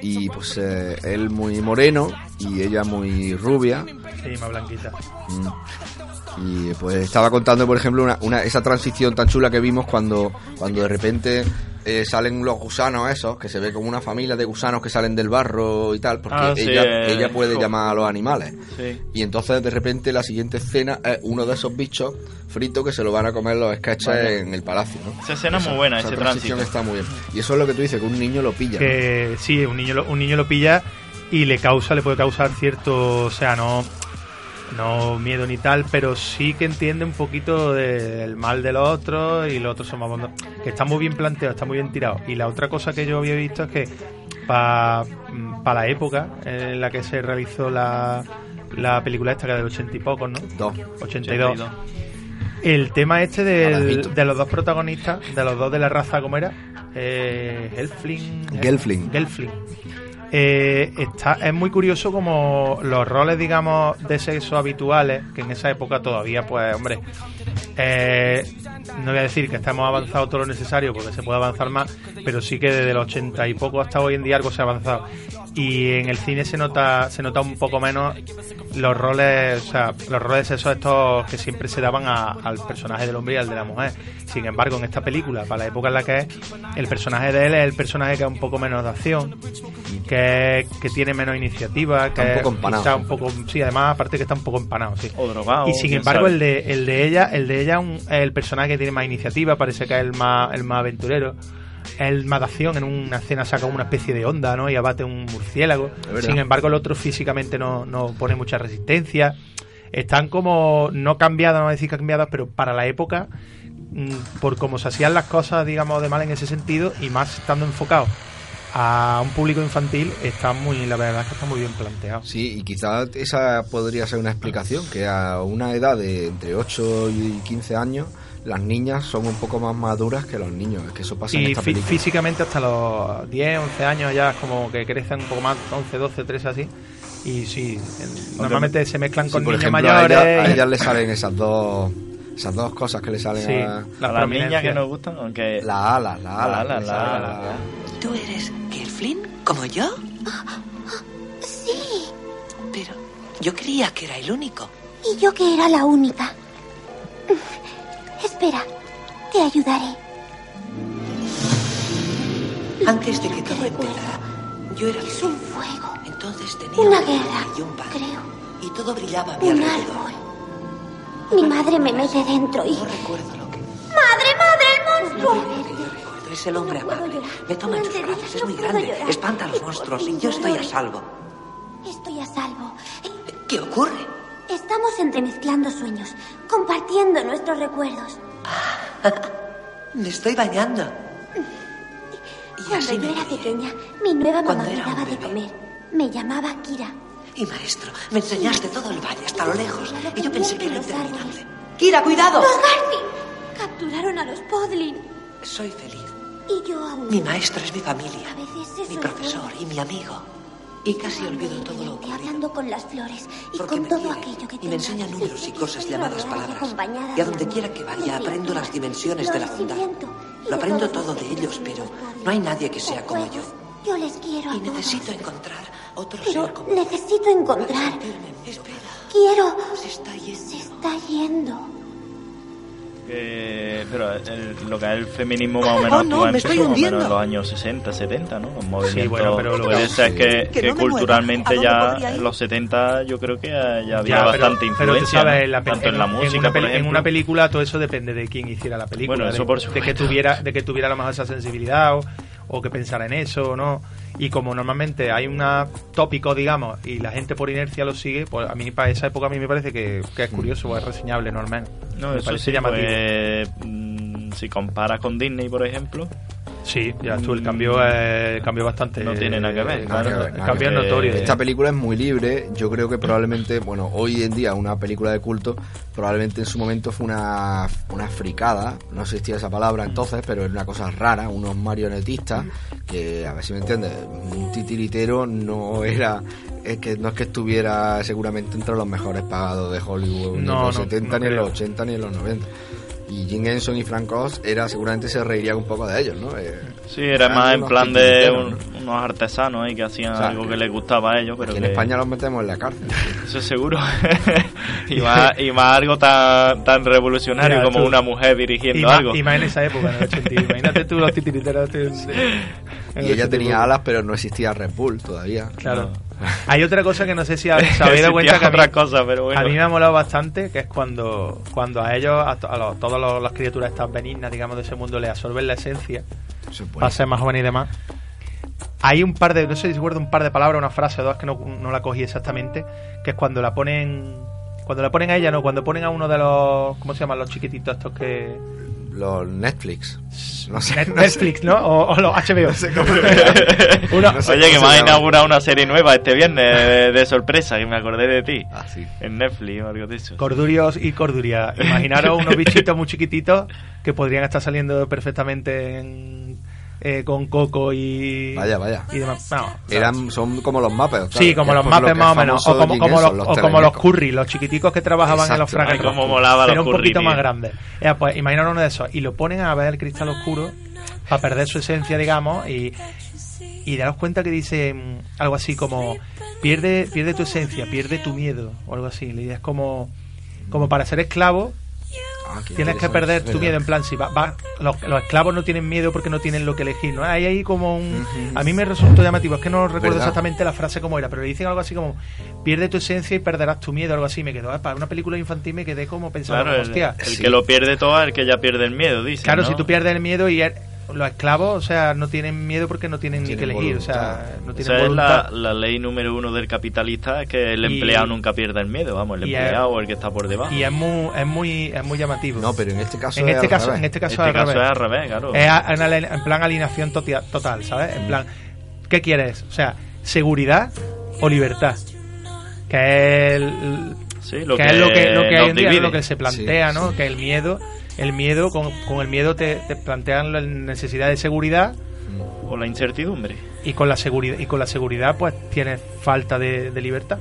y pues eh, él muy moreno y ella muy rubia. Sí, más blanquita. Mm. Y pues estaba contando, por ejemplo, una, una- esa transición tan chula que vimos cuando, cuando de repente eh, salen los gusanos esos, que se ve como una familia de gusanos que salen del barro y tal, porque Ah, sí, ella, eh, ella puede llamar a los animales. Sí. Y entonces de repente la siguiente escena es uno de esos bichos fritos que se lo van a comer los sketches Vale. en el palacio. ¿no? Esa escena es muy buena, esa ese transición tránsito. está muy bien. Y eso es lo que tú dices, que un niño lo pilla. ¿no? Que sí, un niño, lo, un niño lo pilla y le causa, le puede causar cierto, o sea, no, no miedo ni tal, pero sí que entiende un poquito del mal de los otros y los otros son más bondos. Que está muy bien planteado, está muy bien tirado. Y la otra cosa que yo había visto es que para la época en la que se realizó la, la película esta, que era del ochenta y pocos, ¿no? Dos. 82. El tema este del- de los dos protagonistas, de los dos de la raza, ¿cómo era? Eh, Gelfling. Gelfling. Gelfling. Eh, está, es muy curioso como los roles, digamos, de sexo habituales, que en esa época todavía, pues, hombre, eh, no voy a decir que estamos avanzado todo lo necesario porque se puede avanzar más, pero sí que desde los 80 y poco hasta hoy en día algo se ha avanzado. Y en el cine se nota, se nota un poco menos los roles, o sea, los roles esos estos que siempre se daban a- al personaje del hombre y al de la mujer. Sin embargo, en esta película, para la época en la que es, el personaje de él es el personaje que es un poco menos de acción, que, que tiene menos iniciativa, que Está un poco empanado. quizá un poco, sí, además aparte que está un poco empanado, sí. O drogado. Y sin embargo, sabe. el de, el de ella, el de ella un- es el personaje que tiene más iniciativa, parece que es el más, el más aventurero. El acción, en una escena saca una especie de onda, ¿no? Y abate un murciélago. Sin embargo, el otro físicamente no, no pone mucha resistencia. Están como, no cambiadas, no voy a decir cambiadas, pero para la época, mm, por cómo se hacían las cosas, digamos, de mal en ese sentido, y más estando enfocado a un público infantil, está muy, la verdad es que está muy bien planteado. Sí, y quizás esa podría ser una explicación, que a una edad de entre 8 y 15 años, las niñas son un poco más maduras que los niños. Es que eso pasa en Y esta fí- película. físicamente hasta los 10, 11 años ya es como que crecen un poco más, 11, 12, 13 así. Y sí, en- normalmente se mezclan Sí, con por niños ejemplo, a mayores. a ellas le salen esas dos esas dos cosas que le salen Sí, a, A las niñas que nos gustan, aunque... las alas, las alas. alas, le las salen alas, a- ¿Tú eres Kerflin como yo? Sí. Pero yo creía que era el único. Y yo que era la única. Espera, te ayudaré. Antes de que todo empezara, yo era Es un fuego, Entonces tenía una guerra, y un padre. creo. Y todo brillaba a mi Un alrededor. árbol. Mi madre me mete dentro y... No recuerdo lo que... ¡Madre, madre, el monstruo! recuerdo. Es el hombre amable. Me toma en sus brazos. Es muy grande. Espanta a los monstruos y yo estoy a salvo. Estoy a salvo. ¿Qué ocurre? Estamos entremezclando sueños, compartiendo nuestros recuerdos. [laughs] Me estoy bañando. Y Cuando yo era pequeña, mi nueva mamá me daba de comer. Me llamaba Kira. Y maestro, me enseñaste todo el valle hasta lo lejos. Y yo pensé que era interminable. ¡Kira, cuidado! ¡Los Garci! Capturaron a los Podlin. Soy feliz. Y yo aún... Mi maestro es mi familia, A veces eso mi es profesor y mi amigo. Y casi olvido todo lo ocurrido. hablando con las flores y Porque con todo quiere aquello que y me enseña números y cosas llamadas palabras. Y a de donde quiera que vaya aprendo las dimensiones de la bondad. Lo aprendo todo de ellos, pero no hay nadie que sea como yo. Yo les quiero Y necesito encontrar otro ser como necesito encontrar. Quiero. se está yendo. Se está yendo. Que- pero el- lo que es el feminismo más o menos Oh, no, actúa me estoy empezó más o menos en los años 60, 70, ¿no? Los movimientos, bueno, pero lo puede que- ser que, Que que no culturalmente ¿A dónde ya en los 70 yo creo que ya, ya había Ya, pero- bastante pero, influencia, tú sabes, ¿no? en la tanto en la en música, una, por en una película todo eso depende de quién hiciera la película. Bueno, eso de, por de que tuviera de que tuviera a lo mejor esa sensibilidad o, o que pensara en eso o no. Y como normalmente hay un tópico, digamos, y la gente por inercia lo sigue, pues a mí para esa época a mí me parece que, que es curioso o es reseñable, no al menos. No, me eso parece sí, llamativo. pues, mm, si comparas con Disney, por ejemplo, Sí, ya tú, el cambio eh, cambió bastante. No tiene nada que ver, eh, nada claro, que ver, el cambio es notorio. Esta película es muy libre. Yo creo que probablemente, bueno, hoy en día una película de culto, probablemente en su momento fue una, una fricada. No existía esa palabra entonces, pero era una cosa rara. Unos marionetistas que, a ver si me entiendes, un titiritero no era. Es que no es que estuviera seguramente entre los mejores pagados de Hollywood ni en los no, 70, no ni en los creo. 80, ni en los 90. Y Jim Henson y Frank Oz era seguramente se reiría un poco de ellos, ¿no? Eh, sí, era más en unos plan de unos artesanos ahí que hacían O sea, algo que- que les gustaba a ellos, pero Aquí en España los metemos en la cárcel. [laughs] Eso seguro. [laughs] y, más, y más algo tan, tan revolucionario Mira, como tú- una mujer dirigiendo y, más, algo. y más en esa época, en el 80. [laughs] Imagínate tú los titiriteros. Y ella 80. tenía alas, pero no existía Red Bull todavía. Claro. [laughs] Hay otra cosa que no sé si habéis [laughs] dado cuenta que a mí, otra cosa, pero bueno. a mí me ha molado bastante, que es cuando, cuando a ellos, a, to- a los- todas los- las criaturas estas benignas, digamos, de ese mundo, le absorben la esencia, para ser más joven y demás. Hay un par de, no sé si recuerdo un par de palabras, una frase o dos que no, no la cogí exactamente, que es cuando la ponen, cuando la ponen a ella, no, cuando ponen a uno de los, ¿cómo se llaman los chiquititos estos que... Los Netflix. No sé. Net- no sé. Netflix, ¿no? O, o los HBO. Una- Oye, no sé [laughs] que cómo me ha inaugurado una serie nueva este viernes de, de sorpresa, que me acordé de ti. Ah, sí. En Netflix o algo de eso. Cordurios y corduria. Imaginaros unos bichitos muy chiquititos que podrían estar saliendo perfectamente en eh, con coco y. Vaya, vaya. Y demás. Eran, son como los mapes. Sí, como los mapes más o menos. O como, como los, o como los curry, los chiquiticos que trabajaban en los fracasos. Molaba Pero los un curry, poquito tío. más grande. Ya, pues imaginaros uno de esos. Y lo ponen a ver el cristal oscuro para perder su esencia, digamos. Y, y daros cuenta que dice mm, algo así como: pierde, pierde tu esencia, pierde tu miedo. O algo así. La idea es como, como para ser esclavo. Ah, Tienes que perder tu miedo, en plan, si va, va- los, los esclavos no tienen miedo porque no tienen lo que elegir, ¿no? Hay ahí como un... A mí me resultó llamativo, es que no recuerdo ¿Verdad? exactamente la frase cómo era, pero le dicen algo así como, pierde tu esencia y perderás tu miedo, algo así, me quedó, "Ah, para una película infantil me quedé como pensando, Claro, el, hostia, el que lo pierde todo es el que ya pierde el miedo, dice. claro, ¿no? si tú pierdes el miedo y er- los esclavos, o sea, no tienen miedo porque no tienen, ni que elegir, o sea, no tienen Esa es la, ley número uno del capitalista, es que el Y- empleado nunca pierda el miedo, vamos, el empleado o el que está por debajo. Y es muy, es muy, es muy llamativo. No, pero en este caso en es este al caso, revés. en este caso, Este al caso revés. es al revés, claro. Es a- en, ale- en plan alineación totia- total, ¿sabes? En plan, ¿qué quieres? O sea, seguridad o libertad. Que es, el- Sí, lo que que es lo que, lo que hoy en día, lo que se plantea, Sí, ¿no? Que el miedo, el miedo, con, con el miedo te, te plantean la necesidad de seguridad O la incertidumbre. y con la seguridad y con la seguridad pues tienes falta de, de libertad.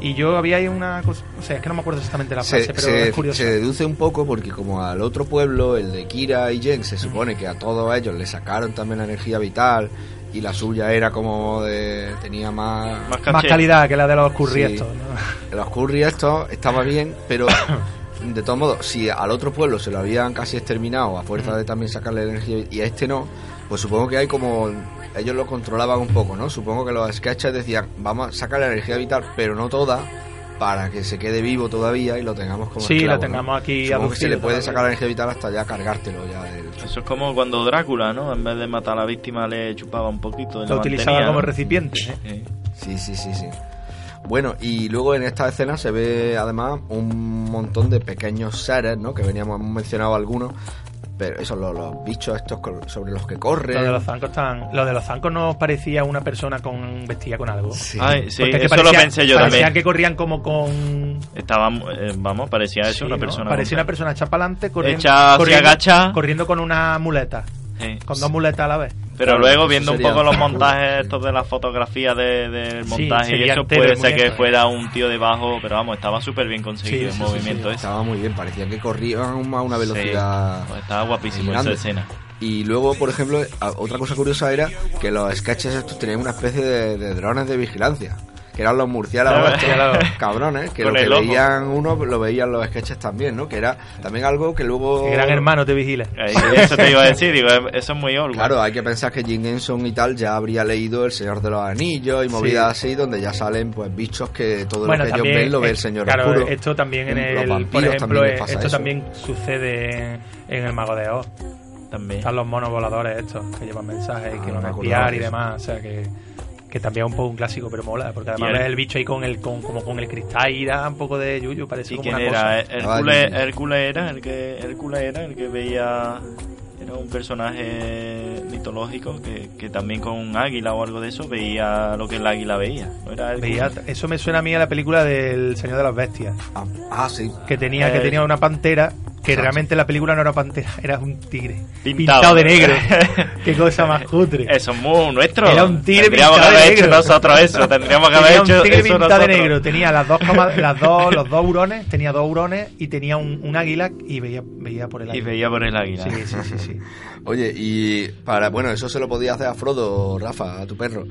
Y yo había ahí una cosa, o sea, es que no me acuerdo exactamente la frase, se, pero se- es curioso. se deduce un poco porque como al otro pueblo, el de Kira y Jen, se supone que a todos ellos le sacaron también la energía vital y la suya era como de... tenía más... Más Más calidad que la de los curry Sí. estos, ¿no? Los curry estos estaba bien, pero [coughs] de todos modos, si al otro pueblo se lo habían casi exterminado a fuerza de también sacarle energía y a este no, pues supongo que hay como ellos lo controlaban un poco, ¿no? Supongo que los sketches decían, vamos a sacar la energía vital, pero no toda, para que se quede vivo todavía y lo tengamos como Sí, lo esclavo, ¿no? tengamos aquí Supongo que se le puede todavía. sacar la energía vital hasta ya cargártelo ya del Eso es como cuando Drácula, ¿no? En vez de matar a la víctima le chupaba un poquito. y Lo utilizaba mantenía, como ¿no? recipiente. ¿eh? Sí, sí, sí, sí. Bueno, y luego en esta escena se ve además un montón de pequeños seres, ¿no? Que veníamos, hemos mencionado algunos, pero esos, los, los bichos estos col- sobre los que corren. Lo de los zancos están, lo de los zancos nos parecía una persona con vestida con algo. Sí. Ay, sí, Porque es que eso lo parecía- pensé yo parecía también. que corrían como con Estaba, eh, vamos, parecía eso Sí, una ¿no? persona. parecía una persona hecha para adelante corriendo, corriendo, agacha. corriendo con una muleta, Sí. con dos muletas a la vez. Pero Claro, luego viendo un poco los [laughs] montajes estos de las fotografías de, del Sí, montaje y eso puede ser que fuera un tío debajo, pero vamos, estaba súper bien conseguido Sí, el sí, sí, movimiento ese. Estaba muy bien, parecía que corrían a una velocidad. Sí, pues estaba guapísimo grande. esa escena. Y luego, por ejemplo, a- otra cosa curiosa era que los sketches estos tenían una especie de, de drones de vigilancia. Que eran los murciélagos estos cabrones, que Con lo que el veían uno lo veían los sketches también, ¿no? Que era también algo que luego... Que gran hermano te vigila. Eso te iba a decir, digo, eso es muy old. Claro, hay que pensar que Jim Henson y tal ya habría leído El Señor de los Anillos y movidas así, donde ya salen pues bichos que todo Bueno, lo que ellos ven lo ve eh, el Señor claro, Oscuro. esto también en Los el, vampiros por ejemplo, también les eh, pasa esto eso. también sucede en el Mago de Oz. También. Están los monos voladores estos que llevan mensajes y que Ah, van a espiar y demás, o sea que que también es un poco un clásico, pero mola, porque además ves el bicho ahí con el con, como con el cristal y da un poco de yuyu, parece ¿Y como quién una era? cosa. Hércules, Hércules era el que Hércules era el que veía era un personaje mitológico que, que también con un águila o algo de eso veía lo que el águila veía. ¿No era Hércules? Veía- eso me suena a mí a la película del Señor de las Bestias, Ah, ah, sí. que tenía que Eh, tenía una pantera que realmente la película no era pantera, [laughs] era un tigre Pintado. de negro. [laughs] [laughs] Qué cosa más cutre. Eso es muy nuestro. Era un tigre Tendríamos que pintado de haber hecho negro. nosotros eso. Tendríamos que haber Tenía hecho un tigre eso pintado de negro, tenía las dos, las dos, los dos hurones, tenía dos hurones y tenía un, un águila y veía, veía por el Y águila. veía por el águila. Sí, sí, sí, sí. Oye, y para, bueno, eso se lo podía hacer a Frodo, Rafa, a tu perro.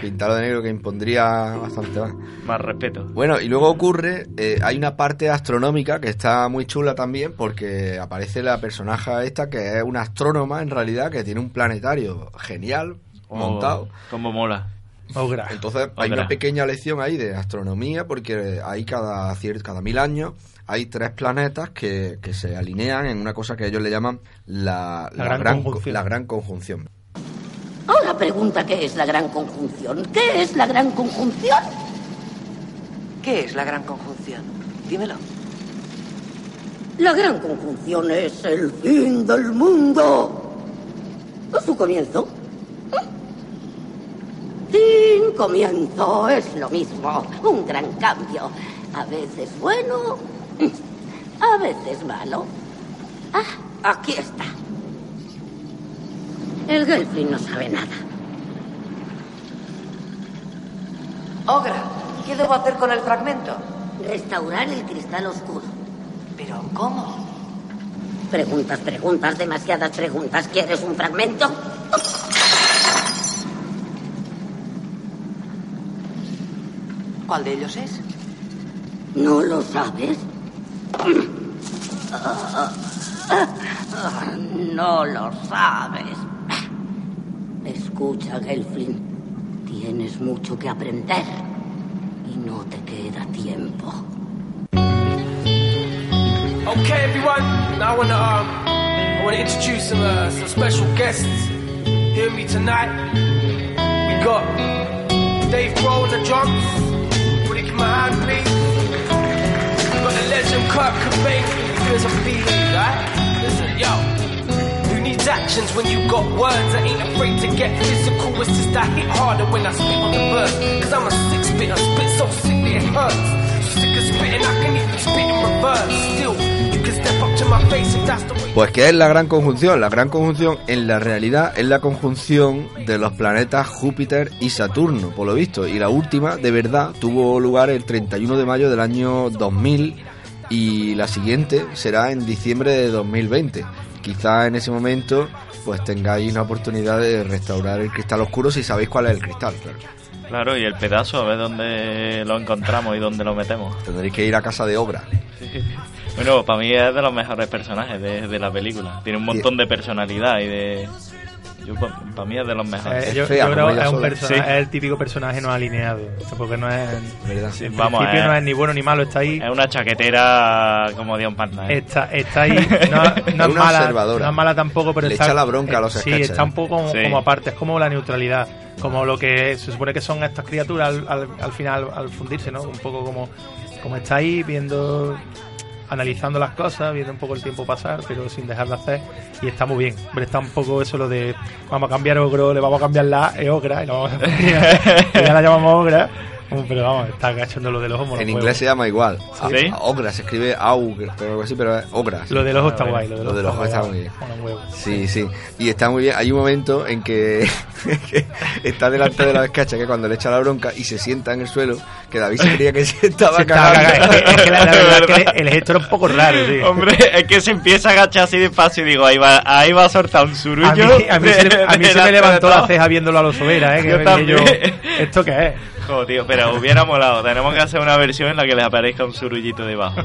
Pintado de negro que impondría bastante más. Más respeto. Bueno, y luego ocurre, eh, hay una parte astronómica que está muy chula también porque aparece la personaje esta que es una astrónoma en realidad que tiene un planetario genial montado. Oh, Como mola. Ogra. Entonces hay una pequeña lección ahí de astronomía porque hay cada, cada mil años hay tres planetas que, que se alinean en una cosa que ellos le llaman la, La la gran gran, conjunción. la gran conjunción. Pregunta qué es la gran conjunción. ¿Qué es la gran conjunción? ¿Qué es la gran conjunción? Dímelo. La gran conjunción es el fin del mundo. ¿O su comienzo? Fin, comienzo, es lo mismo. Un gran cambio. A veces bueno, a veces malo. Ah, aquí está. El Gelfling no sabe nada. Ogra, ¿qué debo hacer con el fragmento? Restaurar el cristal oscuro. ¿Pero cómo? Preguntas, preguntas, demasiadas preguntas. ¿Quieres un fragmento? ¿Cuál de ellos es? ¿No lo sabes? No lo sabes. Escucha, Gelfling. Tienes mucho que aprender. Y no te queda tiempo. Okay, everyone. Now I wanna um, I wanna introduce some uh, some special guests with me tonight. We got Dave Grohl on the drums. Would you give my hand, please? We got the legend Kurt Cobain. Us a feeling, right? Listen, yo. Pues que es la gran conjunción. La gran conjunción en la realidad es la conjunción de los planetas Júpiter y Saturno, por lo visto. Y la última, de verdad, tuvo lugar el 31 de mayo del año 2000 y la siguiente será en diciembre de 2020. Quizá en ese momento pues tengáis una oportunidad de restaurar el cristal oscuro si sabéis cuál es el cristal, claro. Claro, y el pedazo, a ver dónde lo encontramos y dónde lo metemos. Tendréis que ir a casa de obra. Bueno, para mí es de los mejores personajes de, de la película. Tiene un montón de personalidad y de... para mí es de los mejores. Eh, yo, yo creo que es, un persona- es el típico personaje no alineado. Porque no es. Sí, en vamos, principio eh. no es ni bueno ni malo, está ahí. Es una chaquetera como Dion Partner. Está, está ahí, [laughs] no, no es Una mala, observadora. no es mala tampoco, pero Le está, echa la bronca a los eh, Sí, sketches, está un ¿eh? poco como, Sí. como aparte, es como la neutralidad, como lo que se supone que son estas criaturas al, al, al final, al fundirse, ¿no? Un poco como, como está ahí viendo, analizando las cosas, viendo un poco el tiempo pasar, pero sin dejar de hacer, y está muy bien. Pero está un poco eso lo de, vamos a cambiar ogro, le vamos a cambiar la E ogra, y, la vamos a y [laughs] ya la llamamos ogra, [laughs] pero vamos, está cachando lo de los homos. En inglés se llama igual. ¿Sí? A- Ogra, se escribe Augre, pero algo así, pero es Ogra. sí. Lo del ojo está guay, lo del Lo ojo del ojo está muy bien. Sí, sí. Y está muy bien. Hay un momento en que, [laughs] está delante de la escacha que cuando le echa la bronca y se sienta en el suelo, que David se creía que se estaba cagando. Es [laughs] que- es que la- la verdad es que el gesto era un poco raro, sí. Hombre, es que se empieza a agachar así despacio y digo, ahí va, ahí va a soltar un surullo. A mí, a mí se, me levantó la ceja viéndolo a los Sobera, ¿eh? Que Yo dije también. ¿Esto qué es? Tío, pero hubiera molado. Tenemos que hacer una versión en la que les aparezca un surullito debajo. [laughs]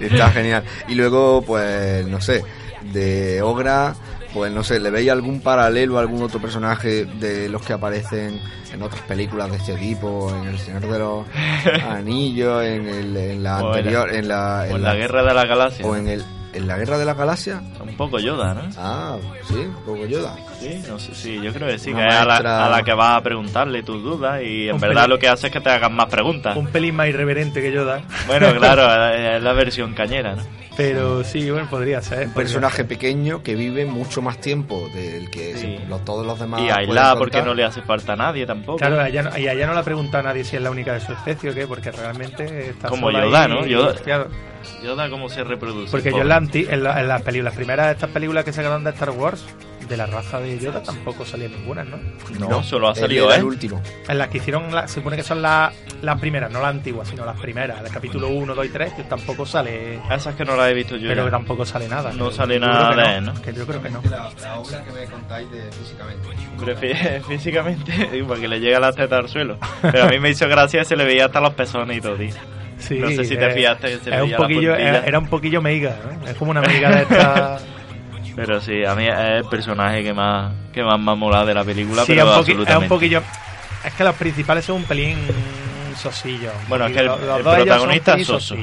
Está genial. Y luego, pues, no sé, de Ogra, pues no sé, ¿le veis algún paralelo a algún otro personaje de los que aparecen en otras películas de este tipo? En El Señor de los [laughs] Anillos, en, el, en la O en la- anterior, en la, en la Guerra de la Galaxia. O en, el, en la Guerra de la Galaxia. Un poco Yoda, ¿no? Ah, sí, un poco Yoda. Sí, no sé, sí, yo creo que sí, Una que es a la, maestra- a la que vas a preguntarle tus dudas y en Un verdad pelín. lo que hace es que te hagan más preguntas. Un pelín más irreverente que Yoda. Bueno, [laughs] claro, es la versión cañera, ¿no? Pero sí, bueno, podría ser. Un personaje pequeño que vive mucho más tiempo del que Sí. los- todos los demás. Y aislada porque no le hace falta a nadie tampoco. Claro, a ella, no- y a ella no le ha preguntado a nadie si es la única de su especie o qué, porque realmente está Como sola Yoda, ahí, ¿no? Yoda, claro. Yoda cómo se reproduce. Porque yo en, la en, la- en las películas, las primeras de estas películas que sacaron de Star Wars, de la raza de Yoda tampoco salía ninguna, ¿no? No, solo ha salido, era ¿eh? el último. En las que hicieron, la- se supone que son las las primeras, no las antiguas, sino las primeras, del capítulo 1, 2 y 3, que tampoco sale. Esas que no las he visto yo. Pero ya. que tampoco sale nada. No que- sale nada de no. Que yo creo que no. La, obra que me contáis de físicamente. Pero fí- [laughs] físicamente, [laughs] digo, para que le llegue la teta al suelo. Pero a mí me hizo gracia se le veía hasta los pezones y todo, tío. Sí, no sé si te eh, fijaste que se le es un la poquillo, puntilla. era, era un poquillo meiga, ¿no? Es como una meiga de esta. [laughs] Pero sí, a mí es el personaje que más, que más me ha molado de la película, sí, pero es un, es poquillo. Es que los principales son un pelín sosillo. Bueno, es que el- poquillo. Los el protagonista es soso.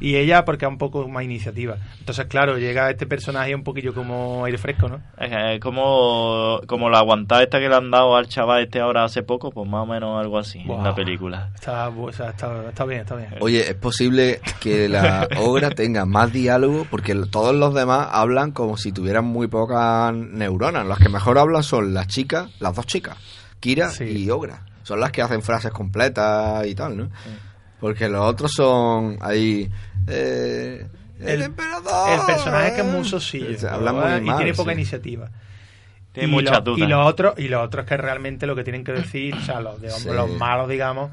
Y ella porque es un poco más iniciativa. Entonces, claro, llega este personaje un poquillo como aire fresco, ¿no? Es que es como, como la aguantada esta que le han dado al chaval este ahora hace poco, pues más o menos algo así en Buah. la película. Está, bu- o sea, está, está bien, está bien. Oye, es posible que la [laughs] obra tenga más diálogo porque todos los demás hablan como si tuvieran muy pocas neuronas. Las que mejor hablan son las chicas, las dos chicas, Kira y Ogra. Son las que hacen frases completas y tal, ¿no? Porque los otros son ahí... Eh, el, emperador. el personaje que es muy sosillo habla muy ¿verdad? y mal, tiene poca sí. iniciativa. Tiene y muchas lo, dudas. Y lo otro, y lo otro es que realmente lo que tienen que decir, o sea, los, digamos, Sí. los malos, digamos,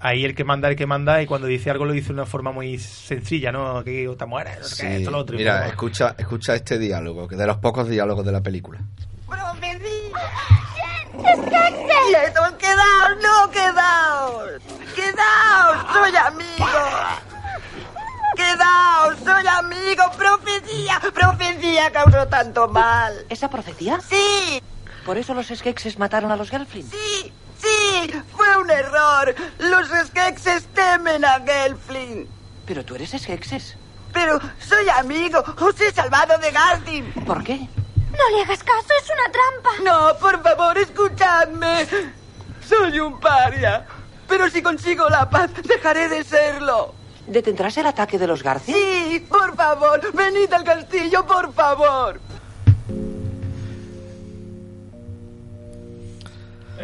ahí el que manda, el que manda, y cuando dice algo lo dice de una forma muy sencilla, ¿no? Que te mueres, no Sí, esto, lo otro. y Mira, escucha, escucha este diálogo, que de los pocos diálogos de la película. ¡Quietos, quedaos! ¡No, quedaos! ¡Quedaos! ¡Soy amigo! ¡Quedaos! ¡Soy amigo! ¡Profecía! ¡Profecía causó tanto mal! ¿Esa profecía? ¡Sí! ¿Por eso los Skeksis mataron a los Gelfling? ¡Sí! ¡Sí! ¡Fue un error! Los Skeksis temen a Gelfling. Pero tú eres Skeksis. Pero soy amigo. Os he salvado de Gardin. ¿Por qué? No le hagas caso, es una trampa. No, por favor, escuchadme. Soy un paria. Pero si consigo la paz, dejaré de serlo. ¿Detendrás el ataque de los Garci? Sí, por favor, venid al castillo, por favor.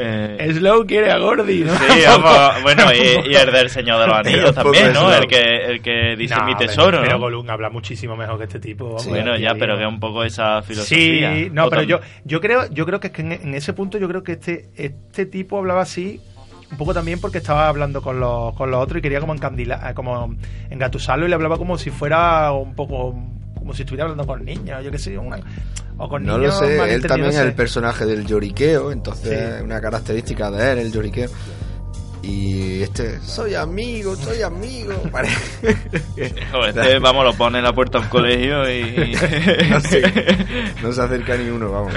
Eh, Slow quiere a Gordy, ¿no? Sí, vamos, [laughs] bueno, y, y el del Señor de los Anillos también, ¿no? El que, el que dice No, mi pero- tesoro, Pero ¿no? Gollum habla muchísimo mejor que este tipo. vamos, Bueno, aquí, ya, pero que es un poco esa filosofía. Sí, no, pero yo, yo creo, yo creo que, es que en, en ese punto yo creo que este, este tipo hablaba así un poco también porque estaba hablando con los, con los otros y quería como encandilar, como engatusarlo y le hablaba como si fuera un poco como si estuviera hablando con niños, yo qué sé, una- o con No lo sé, él también es el personaje del lloriqueo, entonces Sí. una característica de él, el lloriqueo. Y este, soy amigo, soy amigo. [laughs] [laughs] Este, vamos, lo pone en la puerta de un colegio y... [laughs] no, sé, no se acerca ni uno, vamos.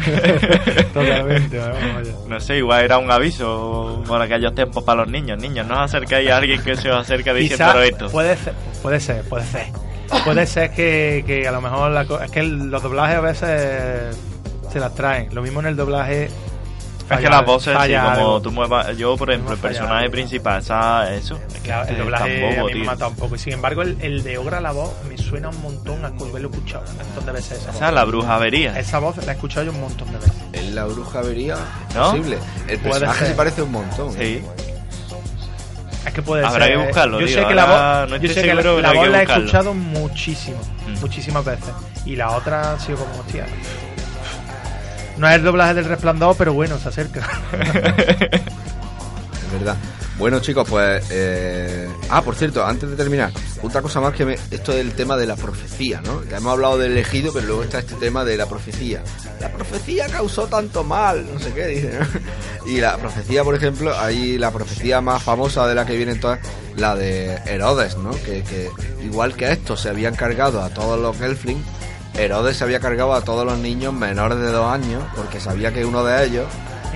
Totalmente, vamos, vaya. No sé, igual era un aviso por aquellos tiempos para los niños. Niños, no os acercáis a alguien que se os acerca diciendo esto. puede ser, puede ser, puede ser. Puede ser que, que a lo mejor la co- es que el- los doblajes a veces se las traen. Lo mismo en el doblaje. Es que las voces, sí, como tú muevas... Yo, por ejemplo, el personaje algo. principal, esa, eso. Es que Claro, el es doblaje tan bobo, a mí me mata un poco. Y sin embargo, el, el de Ogra, la voz, me suena un montón a haberlo escuchado un montón de veces. Esa, Esa voz. es la brujavería. Esa voz la he escuchado yo un montón de veces. En la bruja avería, ¿No? posible. El personaje se parece un montón. ¿eh? Es que puede Habrá ser. que buscarlo, Yo tío, sé que la voz, no yo sé que la, voz que la he escuchado muchísimo, Mm. muchísimas veces. Y la otra ha sido como, hostia. No es el doblaje del resplandor, pero bueno, se acerca. [laughs] Es verdad. Bueno, chicos, pues. eh, Ah, por cierto, antes de terminar, otra cosa más que me. Esto del tema de la profecía, ¿no? Ya hemos hablado del elegido, pero luego está este tema de la profecía. La profecía causó tanto mal, no sé qué, dice, ¿no? [laughs] Y la profecía, por ejemplo, hay la profecía más famosa de la que viene todas, la de Herodes, ¿no? Que, que igual que esto se habían cargado a todos los Gelfling, Herodes se había cargado a todos los niños menores de dos años, porque sabía que uno de ellos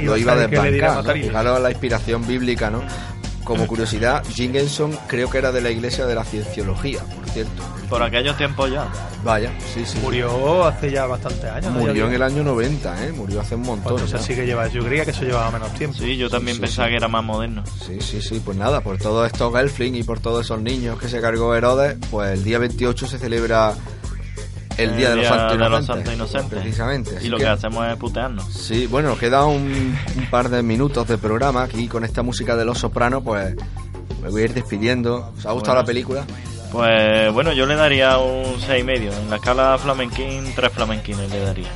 lo a iba a desbancar, ¿no? Fijaros la inspiración bíblica, ¿no? Como curiosidad, Jenkinson creo que era de la iglesia de la cienciología, por cierto. Por aquellos tiempos ya. Vaya, sí, sí. Murió hace ya bastantes años. ¿no? Murió en el año 90, ¿eh? Murió hace un montón. Pues entonces sí que lleva. Yo creía que eso llevaba menos tiempo. Sí, yo también sí, pensaba sí. que era más moderno. Sí, sí, sí, pues nada, por todos estos Gelfling y por todos esos niños que se cargó Herodes, pues el día 28 se celebra el Día de los Santos de los Inocentes. Santos Inocentes. Precisamente. así Y lo que... hacemos es putearnos. Sí, bueno, nos queda un, un par de minutos de programa aquí con esta música de Los Sopranos, pues me voy a ir despidiendo. ¿Os ha gustado Bueno, la película? Pues bueno, yo le daría un 6,5. En la escala flamenquín, tres flamenquines le daría.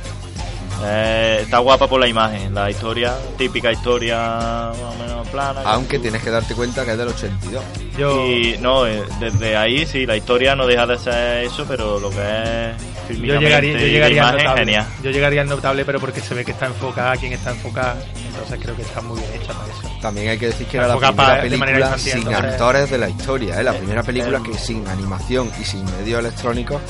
Eh, está guapa por la imagen, la historia, típica historia más o menos plana. Aunque tienes que darte cuenta que es del 82. Yo, Y no, eh, desde ahí sí, la historia no deja de ser eso, pero lo que es yo llegaría, yo llegaría al notable. genial. Yo llegaría al notable, pero porque se ve que está enfocada, quien está enfocada. Entonces creo que está muy bien hecha para eso. También hay que decir que La era la primera para- de manera película infantil, sin entonces- actores de la historia, ¿eh? La primera película el- que sin animación y sin medios electrónicos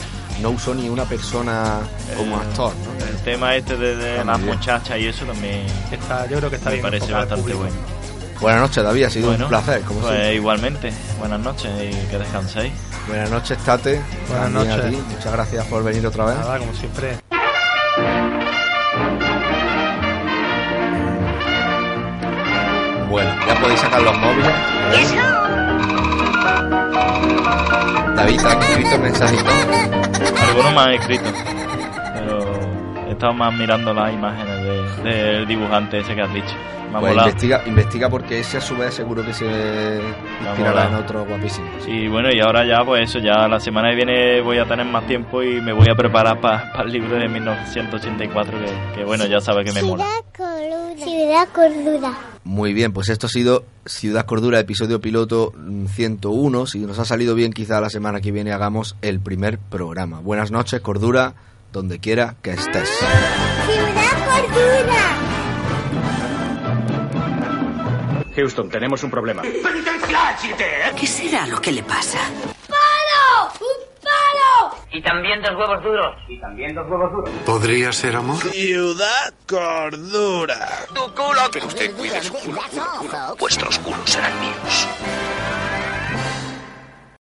no usó ni una persona como actor, ¿no? El tema este de, las muchachas y eso también Está, yo creo que está me bien parece bastante bueno. Buenas noches, David, ha sido Bueno, un placer, como pues siempre. igualmente, buenas noches y que descanséis. Buenas noches, Tate. Buenas a noches. ti. Muchas gracias por venir otra vez. Nada, como siempre. Bueno, ya podéis sacar los móviles. David, ¿te has escrito mensajitos? Algunos me han escrito, pero he estado más mirando las imágenes de- del dibujante ese que has dicho. Pues molado. investiga, investiga porque ese a su vez seguro que se inspirará en otro guapísimo. Y bueno, y ahora ya, pues eso, ya la semana que viene voy a tener más tiempo y me voy a preparar para el libro de 1984, que, que bueno, ya sabes que me mola. Ciudad Cordura. Muy bien, pues esto ha sido Ciudad Cordura, episodio piloto mm, 101. Si nos ha salido bien, quizá la semana que viene hagamos el primer programa. Buenas noches, Cordura, donde quiera que estés. Ciudad Cordura. Houston, tenemos un problema. ¿Qué será lo que le pasa? ¡Palo! ¡Un palo! Y también dos huevos duros. Y también dos huevos duros. ¿Podría ser amor? Ciudad Cordura. Tu culo. Pero usted cuide su culo. Vuestros culos serán míos.